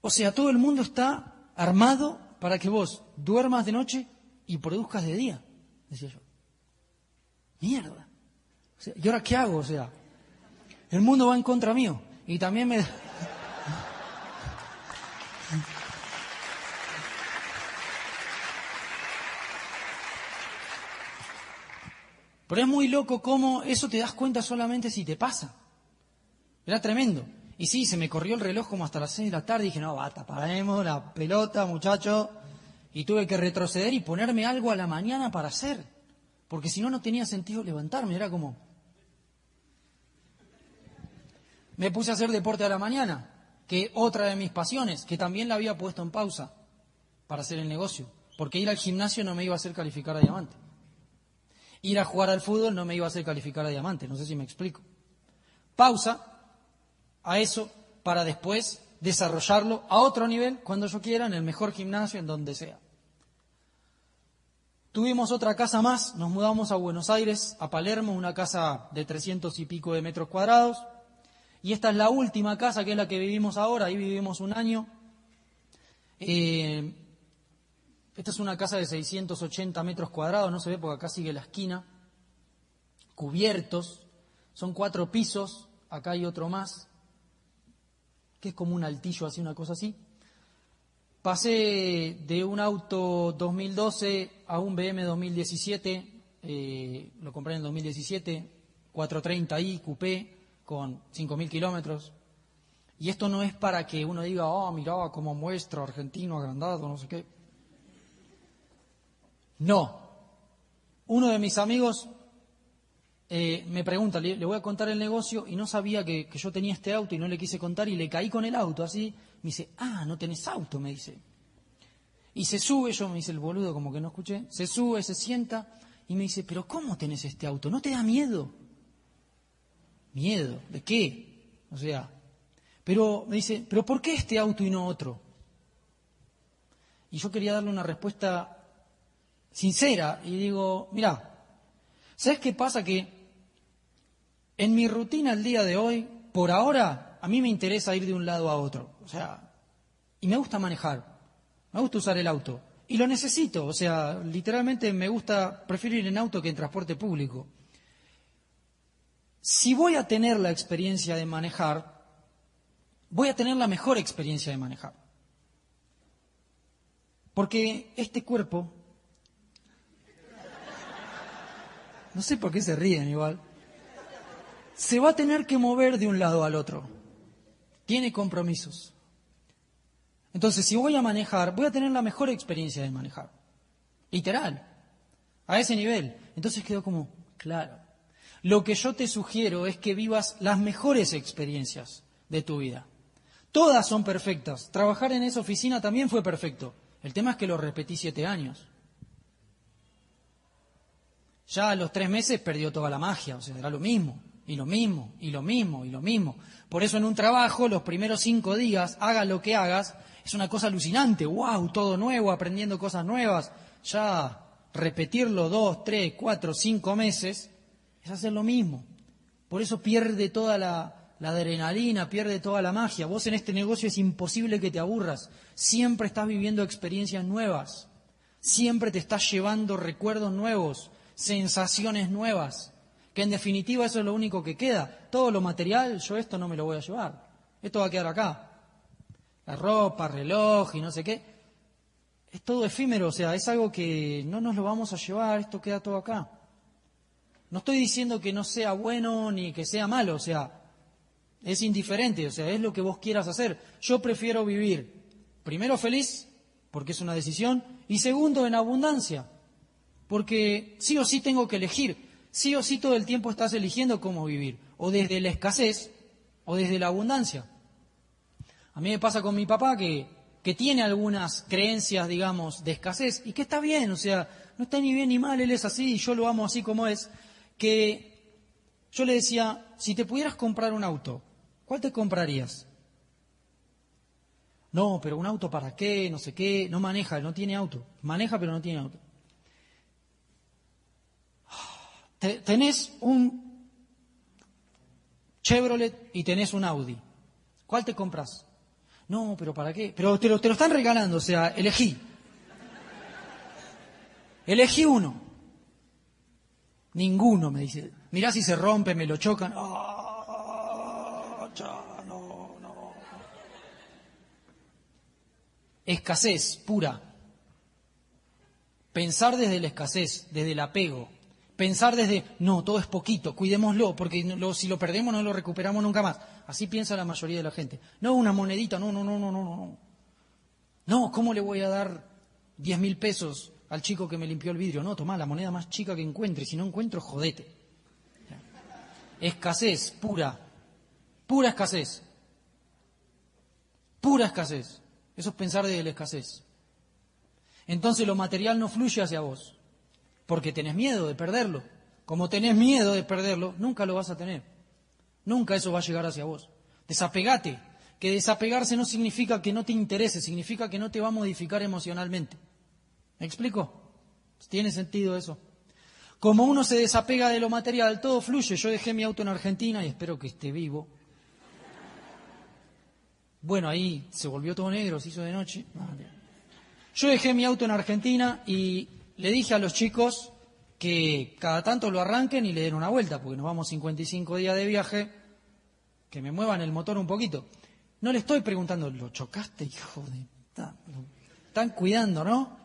O sea, todo el mundo está armado para que vos duermas de noche y produzcas de día, decía yo. Mierda. ¿Y ahora qué hago? O sea, el mundo va en contra mío. Y también me... Pero es muy loco cómo eso te das cuenta solamente si te pasa. Era tremendo. Y sí, se me corrió el reloj como hasta las seis de la tarde. Y dije, no, bata, paremos la pelota, muchacho. Y tuve que retroceder y ponerme algo a la mañana para hacer. Porque si no, no tenía sentido levantarme. Era como, Me puse a hacer deporte a la mañana, que otra de mis pasiones, que también la había puesto en pausa para hacer el negocio, porque ir al gimnasio no me iba a hacer calificar a diamante. Ir a jugar al fútbol no me iba a hacer calificar a diamante, no sé si me explico. Pausa a eso para después desarrollarlo a otro nivel cuando yo quiera, en el mejor gimnasio, en donde sea. Tuvimos otra casa más, nos mudamos a Buenos Aires, a Palermo, una casa de trescientos y pico de metros cuadrados, y esta es la última casa, que es la que vivimos ahora, ahí vivimos un año. Eh, esta es una casa de 680 metros cuadrados, no se ve porque acá sigue la esquina. Cubiertos, son cuatro pisos, acá hay otro más, que es como un altillo, así, una cosa así. Pasé de un auto 2012 a un BM 2017, eh, lo compré en el 2017, 430i, coupé, con 5.000 kilómetros. Y esto no es para que uno diga, oh, mira cómo muestra argentino agrandado, no sé qué. No. Uno de mis amigos eh, me pregunta, le, voy a contar el negocio y no sabía que, que, yo tenía este auto y no le quise contar y le caí con el auto así. Me dice, ah, no tenés auto, me dice. Y se sube, yo me dice el boludo como que no escuché, se sube, se sienta y me dice, pero ¿cómo tenés este auto? ¿No te da miedo? Miedo, ¿de qué? O sea, pero me dice, ¿pero por qué este auto y no otro? Y yo quería darle una respuesta sincera y digo, mira, ¿sabes qué pasa? Que en mi rutina el día de hoy, por ahora, a mí me interesa ir de un lado a otro. O sea, y me gusta manejar, me gusta usar el auto. Y lo necesito, o sea, literalmente me gusta, prefiero ir en auto que en transporte público si voy a tener la experiencia de manejar, voy a tener la mejor experiencia de manejar. Porque este cuerpo, no sé por qué se ríen igual, se va a tener que mover de un lado al otro. Tiene compromisos. Entonces, si voy a manejar, voy a tener la mejor experiencia de manejar. Literal. A ese nivel. Entonces quedó como, claro. Lo que yo te sugiero es que vivas las mejores experiencias de tu vida. Todas son perfectas. Trabajar en esa oficina también fue perfecto. El tema es que lo repetí siete años. Ya a los tres meses perdió toda la magia, o sea, era lo mismo, y lo mismo, y lo mismo, y lo mismo. Por eso en un trabajo, los primeros cinco días, hagas lo que hagas, es una cosa alucinante, wow, todo nuevo, aprendiendo cosas nuevas. Ya repetirlo dos, tres, cuatro, cinco meses, es hacer lo mismo. Por eso pierde toda la, adrenalina, pierde toda la magia. Vos en este negocio es imposible que te aburras. Siempre estás viviendo experiencias nuevas. Siempre te estás llevando recuerdos nuevos, sensaciones nuevas. Que en definitiva eso es lo único que queda. Todo lo material, yo esto no me lo voy a llevar. Esto va a quedar acá. La ropa, reloj y no sé qué. Es todo efímero, o sea, es algo que no nos lo vamos a llevar, esto queda todo acá. No estoy diciendo que no sea bueno ni que sea malo, o sea, es indiferente, o sea, es lo que vos quieras hacer. Yo prefiero vivir, primero feliz, porque es una decisión, y segundo en abundancia, porque sí o sí tengo que elegir, sí o sí todo el tiempo estás eligiendo cómo vivir, o desde la escasez o desde la abundancia. A mí me pasa con mi papá que, que tiene algunas creencias, digamos, de escasez, y que está bien, o sea, no está ni bien ni mal, él es así, y yo lo amo así como es, que yo le decía, si te pudieras comprar un auto, ¿Cuál te comprarías? No, pero un auto para qué, no sé qué, no maneja, no tiene auto. Maneja pero no tiene auto. Tenés un Chevrolet y tenés un Audi. ¿Cuál te compras? No, pero ¿para qué? Pero te lo, te lo están regalando, o sea, elegí. Elegí uno. Ninguno, me dice. Mirá si se rompe, me lo chocan. ¡Ah! no, no. Escasez pura. Pensar desde la escasez, desde el apego. Pensar desde, no, todo es poquito, cuidémoslo, porque si lo perdemos no lo recuperamos nunca más. Así piensa la mayoría de la gente. No, una monedita, no, no, no, no, no, no. No, ¿cómo le voy a dar diez mil pesos al chico que me limpió el vidrio? No, toma la moneda más chica que encuentre, si no encuentro, jodete. Escasez pura, Pura escasez. Pura escasez. Eso es pensar desde la escasez. Entonces lo material no fluye hacia vos, porque tenés miedo de perderlo. Como tenés miedo de perderlo, nunca lo vas a tener. Nunca eso va a llegar hacia vos. Desapegate. Que desapegarse no significa que no te interese, significa que no te va a modificar emocionalmente. ¿Me explico? ¿Tiene sentido eso? Como uno se desapega de lo material, todo fluye. Yo dejé mi auto en Argentina y espero que esté vivo bueno, ahí se volvió todo negro, se hizo de noche. Yo dejé mi auto en Argentina y le dije a los chicos que cada tanto lo arranquen y le den una vuelta, porque nos vamos 55 días de viaje, que me muevan el motor un poquito. No le estoy preguntando, ¿lo chocaste, hijo de... Están cuidando, ¿no?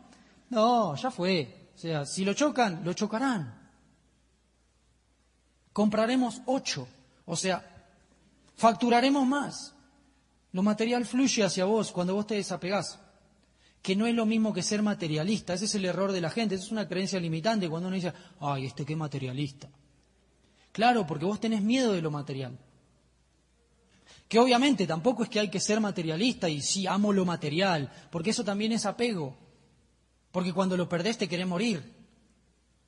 No, ya fue. O sea, si lo chocan, lo chocarán. Compraremos ocho. O sea, facturaremos más. Lo material fluye hacia vos cuando vos te desapegás. Que no es lo mismo que ser materialista. Ese es el error de la gente. Esa es una creencia limitante cuando uno dice, ay, este qué materialista. Claro, porque vos tenés miedo de lo material. Que obviamente tampoco es que hay que ser materialista y sí, amo lo material, porque eso también es apego. Porque cuando lo perdés te querés morir.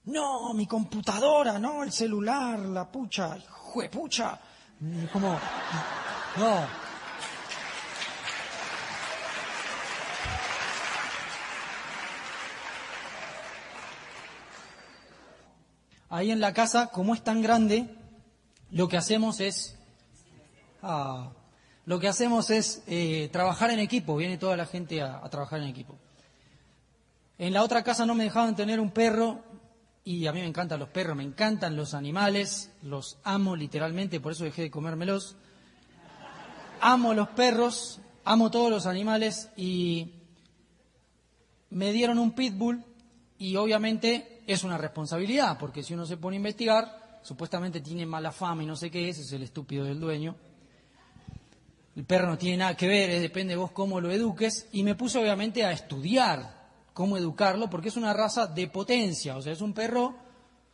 No, mi computadora, no, el celular, la pucha, juepucha. Como, no, ahí en la casa, como es tan grande, lo que hacemos es, ah, lo que hacemos es eh, trabajar en equipo, viene toda la gente a, trabajar en equipo. En la otra casa no me dejaban tener un perro y a mí me encantan los perros, me encantan los animales, los amo literalmente, por eso dejé de comérmelos. Amo los perros, amo todos los animales y me dieron un pitbull y obviamente es una responsabilidad, porque si uno se pone a investigar, supuestamente tiene mala fama y no sé qué es, es el estúpido del dueño. El perro no tiene nada que ver, depende de vos cómo lo eduques. Y me puse obviamente a estudiar cómo educarlo, porque es una raza de potencia, o sea, es un perro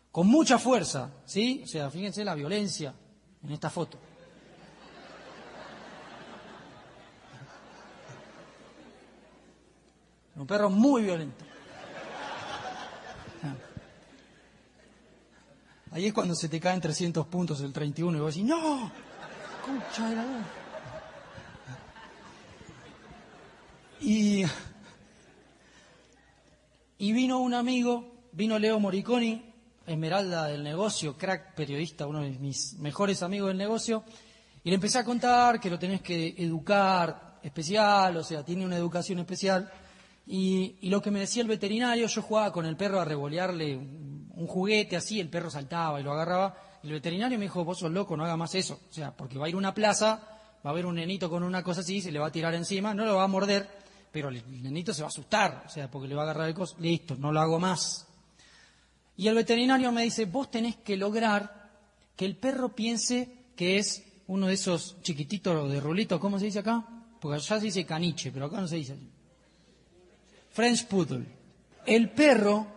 con mucha fuerza, ¿sí? O sea, fíjense la violencia en esta foto. Un perro muy violento. Ahí es cuando se te caen 300 puntos el 31 y vos decís, ¡No! ¡Concha de la Y, y vino un amigo, vino Leo Moriconi, Esmeralda del negocio, crack periodista, uno de mis mejores amigos del negocio, y le empecé a contar que lo tenés que educar especial, o sea, tiene una educación especial. Y, lo que me decía el veterinario, yo jugaba con el perro a revolearle un, juguete así, el perro saltaba y lo agarraba. Y el veterinario me dijo, vos sos loco, no haga más eso. O sea, porque va a ir a una plaza, va a haber un nenito con una cosa así, se le va a tirar encima, no lo va a morder, pero el nenito se va a asustar, o sea, porque le va a agarrar el coso. Listo, no lo hago más. Y el veterinario me dice, vos tenés que lograr que el perro piense que es uno de esos chiquititos de rulito, ¿cómo se dice acá? Porque allá se dice caniche, pero acá no se dice. French Poodle. El perro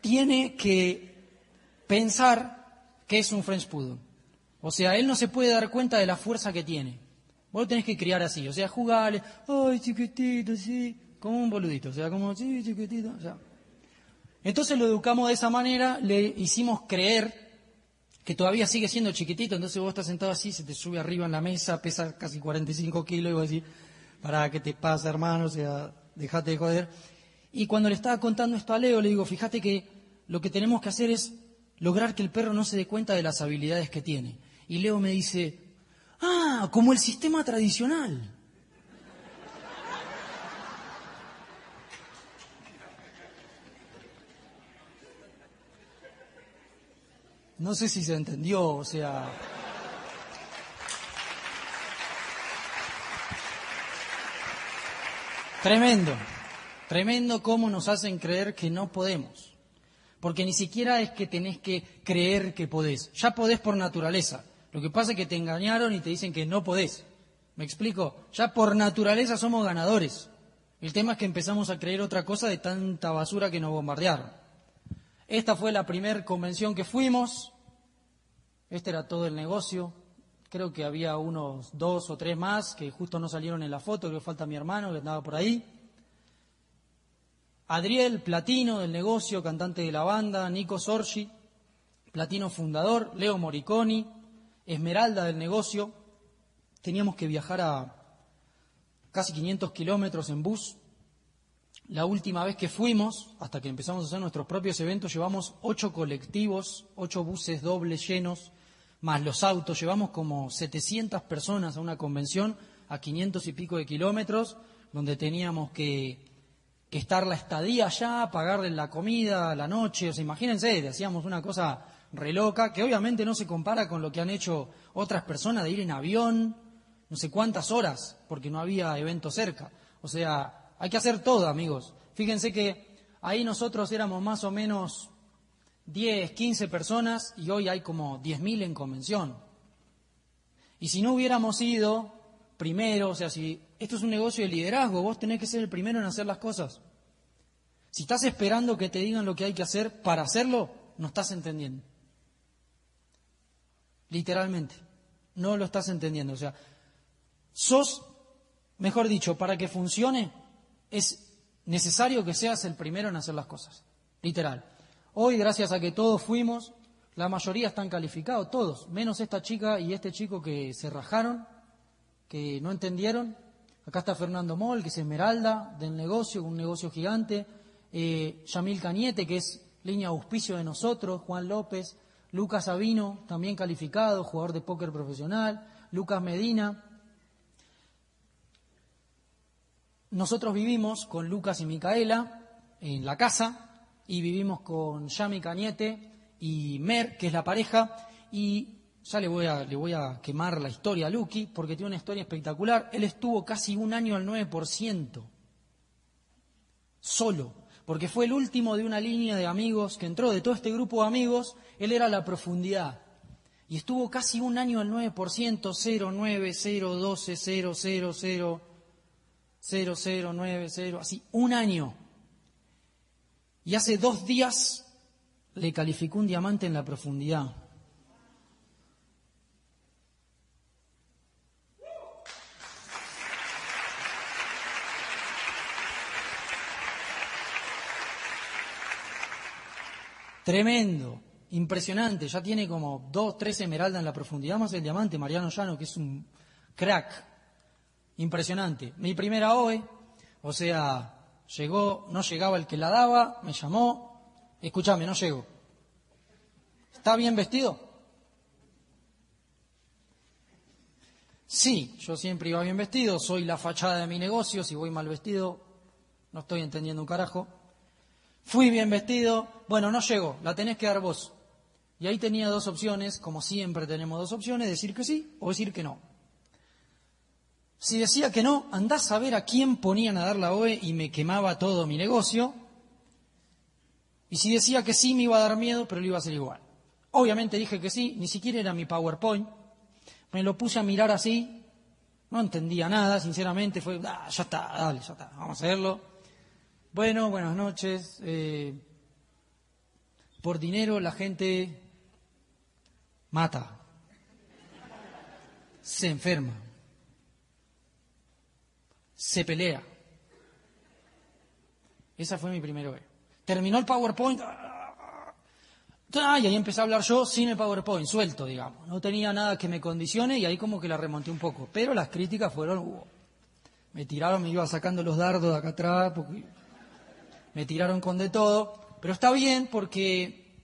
tiene que pensar que es un French Poodle. O sea, él no se puede dar cuenta de la fuerza que tiene. Vos lo tenés que criar así, o sea, jugarle, ay, chiquitito, sí, como un boludito, o sea, como, sí, chiquitito, o sea. Entonces lo educamos de esa manera, le hicimos creer que todavía sigue siendo chiquitito, entonces vos estás sentado así, se te sube arriba en la mesa, pesa casi 45 kilos, y vos decís, para que te pasa, hermano, o sea, dejate de joder. Y cuando le estaba contando esto a Leo, le digo, fíjate que lo que tenemos que hacer es lograr que el perro no se dé cuenta de las habilidades que tiene. Y Leo me dice, ah, como el sistema tradicional. No sé si se entendió, o sea... Tremendo. Tremendo cómo nos hacen creer que no podemos. Porque ni siquiera es que tenés que creer que podés. Ya podés por naturaleza. Lo que pasa es que te engañaron y te dicen que no podés. ¿Me explico? Ya por naturaleza somos ganadores. El tema es que empezamos a creer otra cosa de tanta basura que nos bombardearon. Esta fue la primera convención que fuimos. Este era todo el negocio. Creo que había unos dos o tres más que justo no salieron en la foto, que falta mi hermano que andaba por ahí. Adriel Platino del negocio, cantante de la banda, Nico Sorgi, Platino fundador, Leo Moriconi, Esmeralda del negocio. Teníamos que viajar a casi 500 kilómetros en bus. La última vez que fuimos, hasta que empezamos a hacer nuestros propios eventos, llevamos ocho colectivos, ocho buses dobles llenos, más los autos. Llevamos como 700 personas a una convención a 500 y pico de kilómetros, donde teníamos que que estar la estadía allá, pagarle la comida, la noche, o sea, imagínense, hacíamos una cosa re loca, que obviamente no se compara con lo que han hecho otras personas de ir en avión, no sé cuántas horas, porque no había evento cerca. O sea, hay que hacer todo, amigos. Fíjense que ahí nosotros éramos más o menos 10, 15 personas y hoy hay como 10.000 en convención. Y si no hubiéramos ido primero, o sea, si esto es un negocio de liderazgo, vos tenés que ser el primero en hacer las cosas. Si estás esperando que te digan lo que hay que hacer para hacerlo, no estás entendiendo. Literalmente, no lo estás entendiendo. O sea, sos, mejor dicho, para que funcione, es necesario que seas el primero en hacer las cosas. Literal. Hoy, gracias a que todos fuimos, la mayoría están calificados, todos, menos esta chica y este chico que se rajaron, que no entendieron. Acá está Fernando Moll, que es Esmeralda del negocio, un negocio gigante. Eh, Yamil Cañete, que es línea auspicio de nosotros. Juan López. Lucas Sabino, también calificado, jugador de póker profesional. Lucas Medina. Nosotros vivimos con Lucas y Micaela en la casa y vivimos con Yami Cañete y Mer, que es la pareja, y ya le voy, a, le voy a quemar la historia a Lucky, porque tiene una historia espectacular. Él estuvo casi un año al 9%, solo, porque fue el último de una línea de amigos que entró, de todo este grupo de amigos, él era la profundidad. Y estuvo casi un año al 9%, 0, 9, 0, 12, 0, 0, 0, 0, 0, 9, 0, así, un año. Y hace dos días le calificó un diamante en la profundidad. Tremendo, impresionante. Ya tiene como dos, tres esmeraldas en la profundidad, más el diamante, Mariano Llano, que es un crack. Impresionante. Mi primera OE, o sea, llegó, no llegaba el que la daba, me llamó, escúchame, no llego. ¿Está bien vestido? Sí, yo siempre iba bien vestido, soy la fachada de mi negocio, si voy mal vestido, no estoy entendiendo un carajo. Fui bien vestido, bueno, no llego, la tenés que dar vos. Y ahí tenía dos opciones, como siempre tenemos dos opciones, decir que sí o decir que no. Si decía que no, andás a ver a quién ponían a dar la OE y me quemaba todo mi negocio. Y si decía que sí, me iba a dar miedo, pero lo iba a hacer igual. Obviamente dije que sí, ni siquiera era mi PowerPoint. Me lo puse a mirar así, no entendía nada, sinceramente, fue, ah, ya está, dale, ya está, vamos a hacerlo. Bueno, buenas noches. Eh, por dinero la gente mata, se enferma, se pelea. Esa fue mi primera vez. Terminó el PowerPoint. Ah, y ahí empecé a hablar yo sin el PowerPoint, suelto, digamos. No tenía nada que me condicione y ahí como que la remonté un poco. Pero las críticas fueron, me tiraron, me iba sacando los dardos de acá atrás, porque me tiraron con de todo, pero está bien porque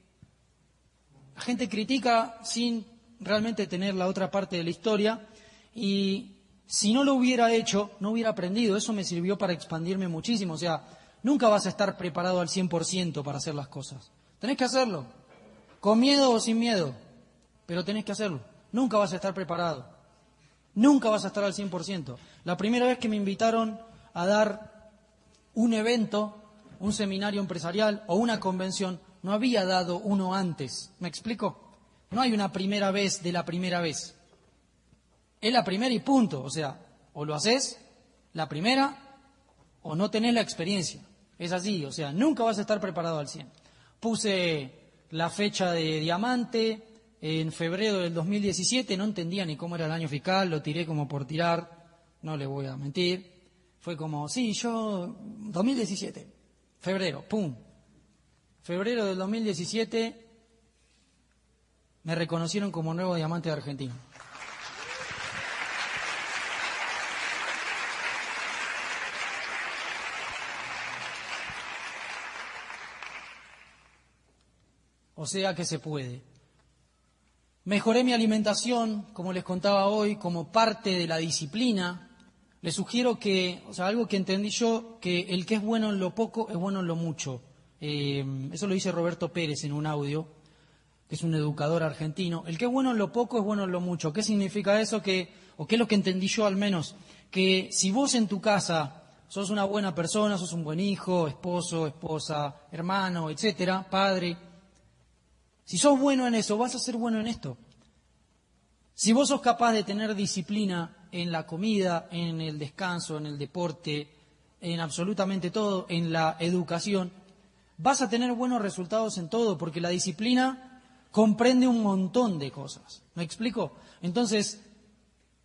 la gente critica sin realmente tener la otra parte de la historia y si no lo hubiera hecho, no hubiera aprendido. Eso me sirvió para expandirme muchísimo. O sea, nunca vas a estar preparado al 100% para hacer las cosas. Tenés que hacerlo, con miedo o sin miedo, pero tenés que hacerlo. Nunca vas a estar preparado. Nunca vas a estar al 100%. La primera vez que me invitaron a dar un evento un seminario empresarial o una convención, no había dado uno antes. ¿Me explico? No hay una primera vez de la primera vez. Es la primera y punto. O sea, o lo haces la primera o no tenés la experiencia. Es así, o sea, nunca vas a estar preparado al 100. Puse la fecha de diamante en febrero del 2017, no entendía ni cómo era el año fiscal, lo tiré como por tirar, no le voy a mentir. Fue como, sí, yo, 2017. Febrero, ¡pum! Febrero del 2017 me reconocieron como nuevo diamante de Argentina. O sea que se puede. Mejoré mi alimentación, como les contaba hoy, como parte de la disciplina le sugiero que, o sea, algo que entendí yo, que el que es bueno en lo poco es bueno en lo mucho. Eh, eso lo dice Roberto Pérez en un audio, que es un educador argentino. El que es bueno en lo poco es bueno en lo mucho. ¿Qué significa eso? Que, o qué es lo que entendí yo al menos, que si vos en tu casa sos una buena persona, sos un buen hijo, esposo, esposa, hermano, etcétera, padre, si sos bueno en eso, vas a ser bueno en esto. Si vos sos capaz de tener disciplina en la comida, en el descanso, en el deporte, en absolutamente todo, en la educación, vas a tener buenos resultados en todo, porque la disciplina comprende un montón de cosas. ¿Me explico? Entonces,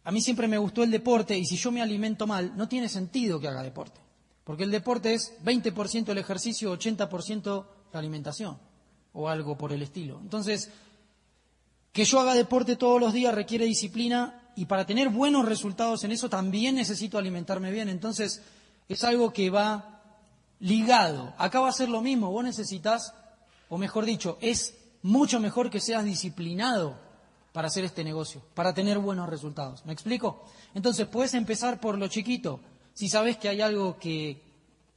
a mí siempre me gustó el deporte y si yo me alimento mal, no tiene sentido que haga deporte, porque el deporte es 20% el ejercicio, 80% la alimentación o algo por el estilo. Entonces, que yo haga deporte todos los días requiere disciplina y para tener buenos resultados en eso también necesito alimentarme bien. Entonces, es algo que va ligado. Acá va a ser lo mismo. Vos necesitas, o mejor dicho, es mucho mejor que seas disciplinado para hacer este negocio, para tener buenos resultados. ¿Me explico? Entonces, puedes empezar por lo chiquito. Si sabes que hay algo que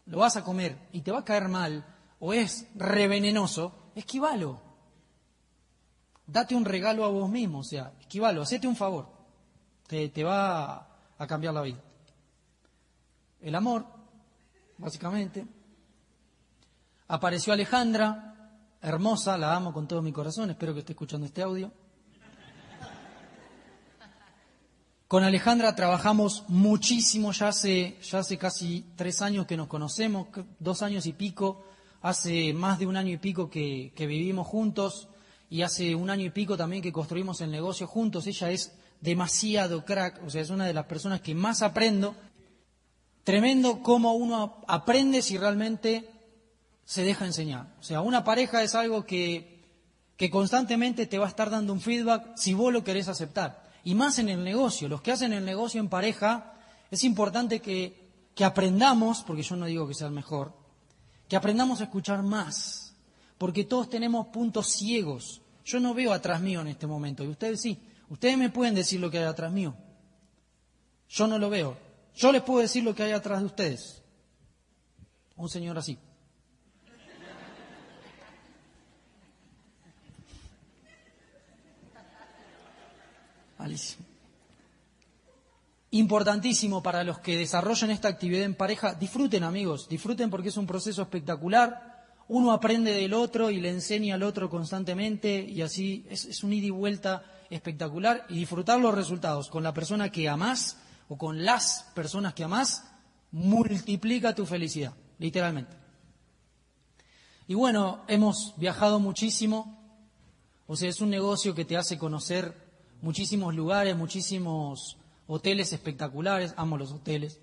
lo vas a comer y te va a caer mal o es revenenoso, esquivalo. Date un regalo a vos mismo, o sea, esquivalo, hacete un favor te, va a cambiar la vida. El amor, básicamente. Apareció Alejandra, hermosa, la amo con todo mi corazón, espero que esté escuchando este audio. Con Alejandra trabajamos muchísimo, ya hace, ya hace casi tres años que nos conocemos, dos años y pico, hace más de un año y pico que, que vivimos juntos y hace un año y pico también que construimos el negocio juntos. Ella es demasiado crack, o sea, es una de las personas que más aprendo. Tremendo cómo uno aprende si realmente se deja enseñar. O sea, una pareja es algo que, que constantemente te va a estar dando un feedback si vos lo querés aceptar. Y más en el negocio. Los que hacen el negocio en pareja, es importante que, que aprendamos, porque yo no digo que sea el mejor, que aprendamos a escuchar más. Porque todos tenemos puntos ciegos. Yo no veo atrás mío en este momento, y ustedes sí. Ustedes me pueden decir lo que hay atrás mío. Yo no lo veo. Yo les puedo decir lo que hay atrás de ustedes. Un señor así. Malísimo. Importantísimo para los que desarrollan esta actividad en pareja, disfruten amigos, disfruten porque es un proceso espectacular. Uno aprende del otro y le enseña al otro constantemente y así es, es un ida y vuelta espectacular y disfrutar los resultados con la persona que amás o con las personas que amás multiplica tu felicidad, literalmente. Y bueno, hemos viajado muchísimo, o sea, es un negocio que te hace conocer muchísimos lugares, muchísimos hoteles espectaculares, amo los hoteles,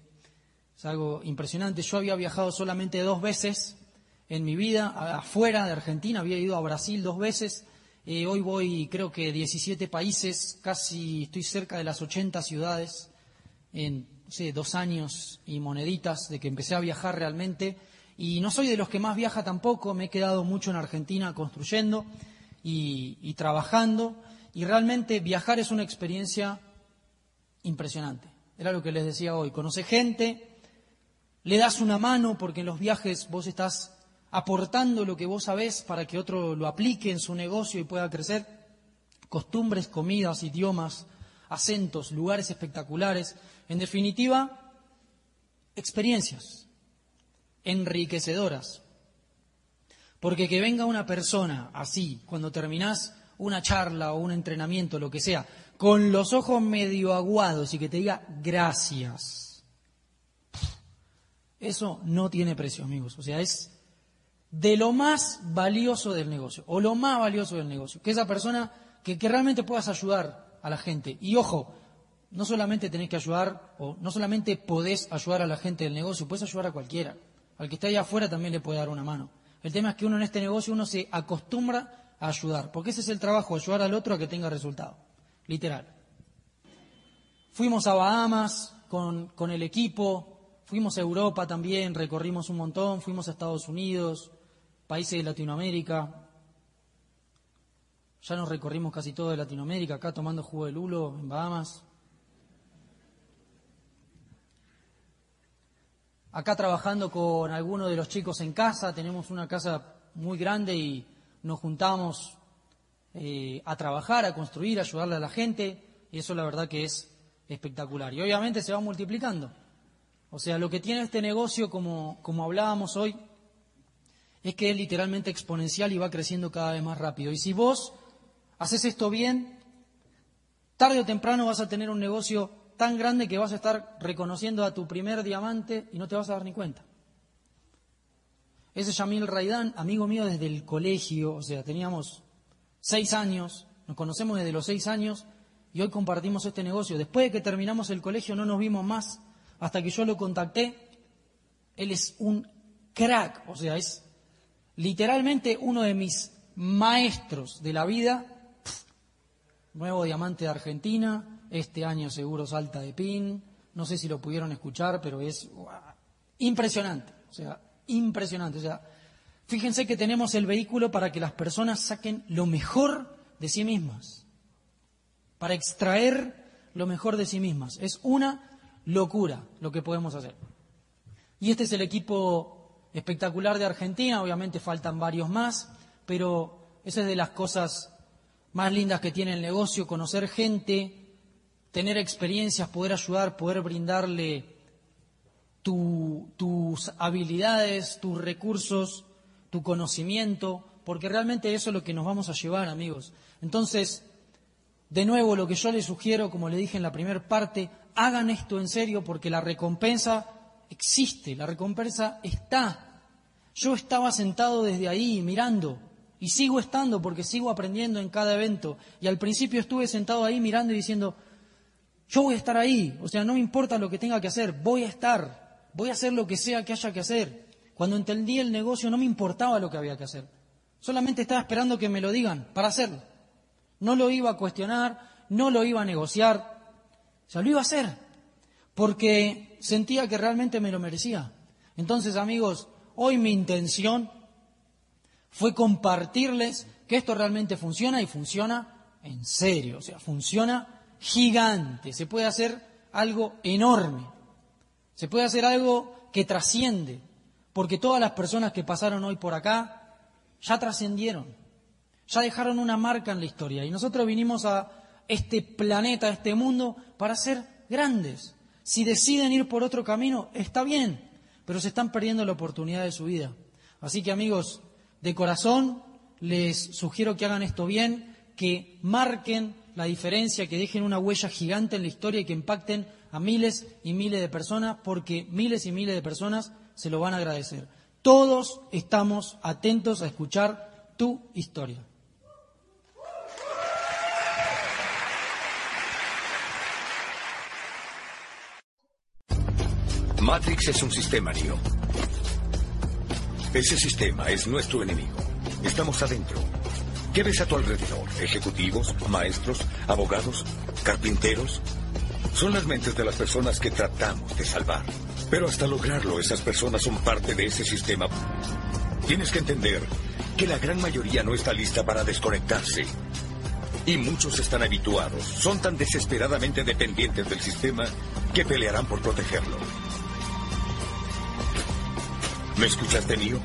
es algo impresionante. Yo había viajado solamente dos veces en mi vida, afuera de Argentina, había ido a Brasil dos veces eh, hoy voy, creo que 17 países, casi estoy cerca de las 80 ciudades en dos años y moneditas de que empecé a viajar realmente. Y no soy de los que más viaja tampoco, me he quedado mucho en Argentina construyendo y trabajando. Y realmente viajar es una experiencia impresionante. Era lo que les decía hoy. Conoce gente, le das una mano porque en los viajes vos estás aportando lo que vos sabés para que otro lo aplique en su negocio y pueda crecer. Costumbres, comidas, idiomas, acentos, lugares espectaculares. En definitiva, experiencias enriquecedoras. Porque que venga una persona así, cuando terminás una charla o un entrenamiento, lo que sea, con los ojos medio aguados y que te diga gracias. Eso no tiene precio, amigos. O sea, es de lo más valioso del negocio, o lo más valioso del negocio, que esa persona que, realmente puedas ayudar a la gente. Y ojo, no solamente tenés que ayudar, o no solamente podés ayudar a la gente del negocio, puedes ayudar a cualquiera. Al que está allá afuera también le puede dar una mano. El tema es que uno en este negocio uno se acostumbra a ayudar, porque ese es el trabajo, ayudar al otro a que tenga resultado. Literal. Fuimos a Bahamas con, con el equipo, fuimos a Europa también, recorrimos un montón, fuimos a Estados Unidos, países de Latinoamérica. Ya nos recorrimos casi todo de Latinoamérica, acá tomando jugo de lulo en Bahamas. Acá trabajando con algunos de los chicos en casa, tenemos una casa muy grande y nos juntamos eh, a trabajar, a construir, a ayudarle a la gente, y eso la verdad que es espectacular. Y obviamente se va multiplicando. O sea, lo que tiene este negocio, como, como hablábamos hoy, es que es literalmente exponencial y va creciendo cada vez más rápido. Y si vos haces esto bien, tarde o temprano vas a tener un negocio tan grande que vas a estar reconociendo a tu primer diamante y no te vas a dar ni cuenta. Ese Yamil Raidán, amigo mío desde el colegio, o sea, teníamos seis años, nos conocemos desde los seis años y hoy compartimos este negocio. Después de que terminamos el colegio no nos vimos más hasta que yo lo contacté. Él es un crack, o sea, es literalmente uno de mis maestros de la vida, nuevo diamante de Argentina, este año seguro salta de pin, no sé si lo pudieron escuchar, pero es impresionante, o sea, impresionante, o sea, fíjense que tenemos el vehículo para que las personas saquen lo mejor de sí mismas, para extraer lo mejor de sí mismas. Es una locura lo que podemos hacer. Y este es el equipo espectacular de Argentina, obviamente faltan varios más, pero esa es de las cosas más lindas que tiene el negocio, conocer gente, tener experiencias, poder ayudar, poder brindarle tus habilidades, tus recursos, tu conocimiento, porque realmente eso es lo que nos vamos a llevar, amigos. Entonces, De nuevo, lo que yo les sugiero, como le dije en la primera parte, hagan esto en serio porque la recompensa existe, la recompensa está. Yo estaba sentado desde ahí mirando y sigo estando porque sigo aprendiendo en cada evento. Y al principio estuve sentado ahí mirando y diciendo, yo voy a estar ahí, o sea, no me importa lo que tenga que hacer, voy a estar, voy a hacer lo que sea que haya que hacer. Cuando entendí el negocio no me importaba lo que había que hacer, solamente estaba esperando que me lo digan para hacerlo. No lo iba a cuestionar, no lo iba a negociar, o sea, lo iba a hacer, porque sentía que realmente me lo merecía. Entonces, amigos, hoy mi intención fue compartirles que esto realmente funciona y funciona en serio, o sea, funciona gigante, se puede hacer algo enorme, se puede hacer algo que trasciende, porque todas las personas que pasaron hoy por acá ya trascendieron, ya dejaron una marca en la historia y nosotros vinimos a este planeta, a este mundo, para ser grandes. Si deciden ir por otro camino, está bien, pero se están perdiendo la oportunidad de su vida. Así que amigos, de corazón les sugiero que hagan esto bien, que marquen la diferencia, que dejen una huella gigante en la historia y que impacten a miles y miles de personas, porque miles y miles de personas se lo van a agradecer. Todos estamos atentos a escuchar tu historia. Matrix es un sistema, Neo. Ese sistema es nuestro enemigo. Estamos adentro. ¿Qué ves a tu alrededor? ¿Ejecutivos? ¿Maestros? ¿Abogados? ¿Carpinteros? Son las mentes de las personas que tratamos de salvar. Pero hasta lograrlo, esas personas son parte de ese sistema. Tienes que entender que la gran mayoría no está lista para desconectarse. Y muchos están habituados, son tan desesperadamente dependientes del sistema que pelearán por protegerlo. ¿Me escuchaste, mío?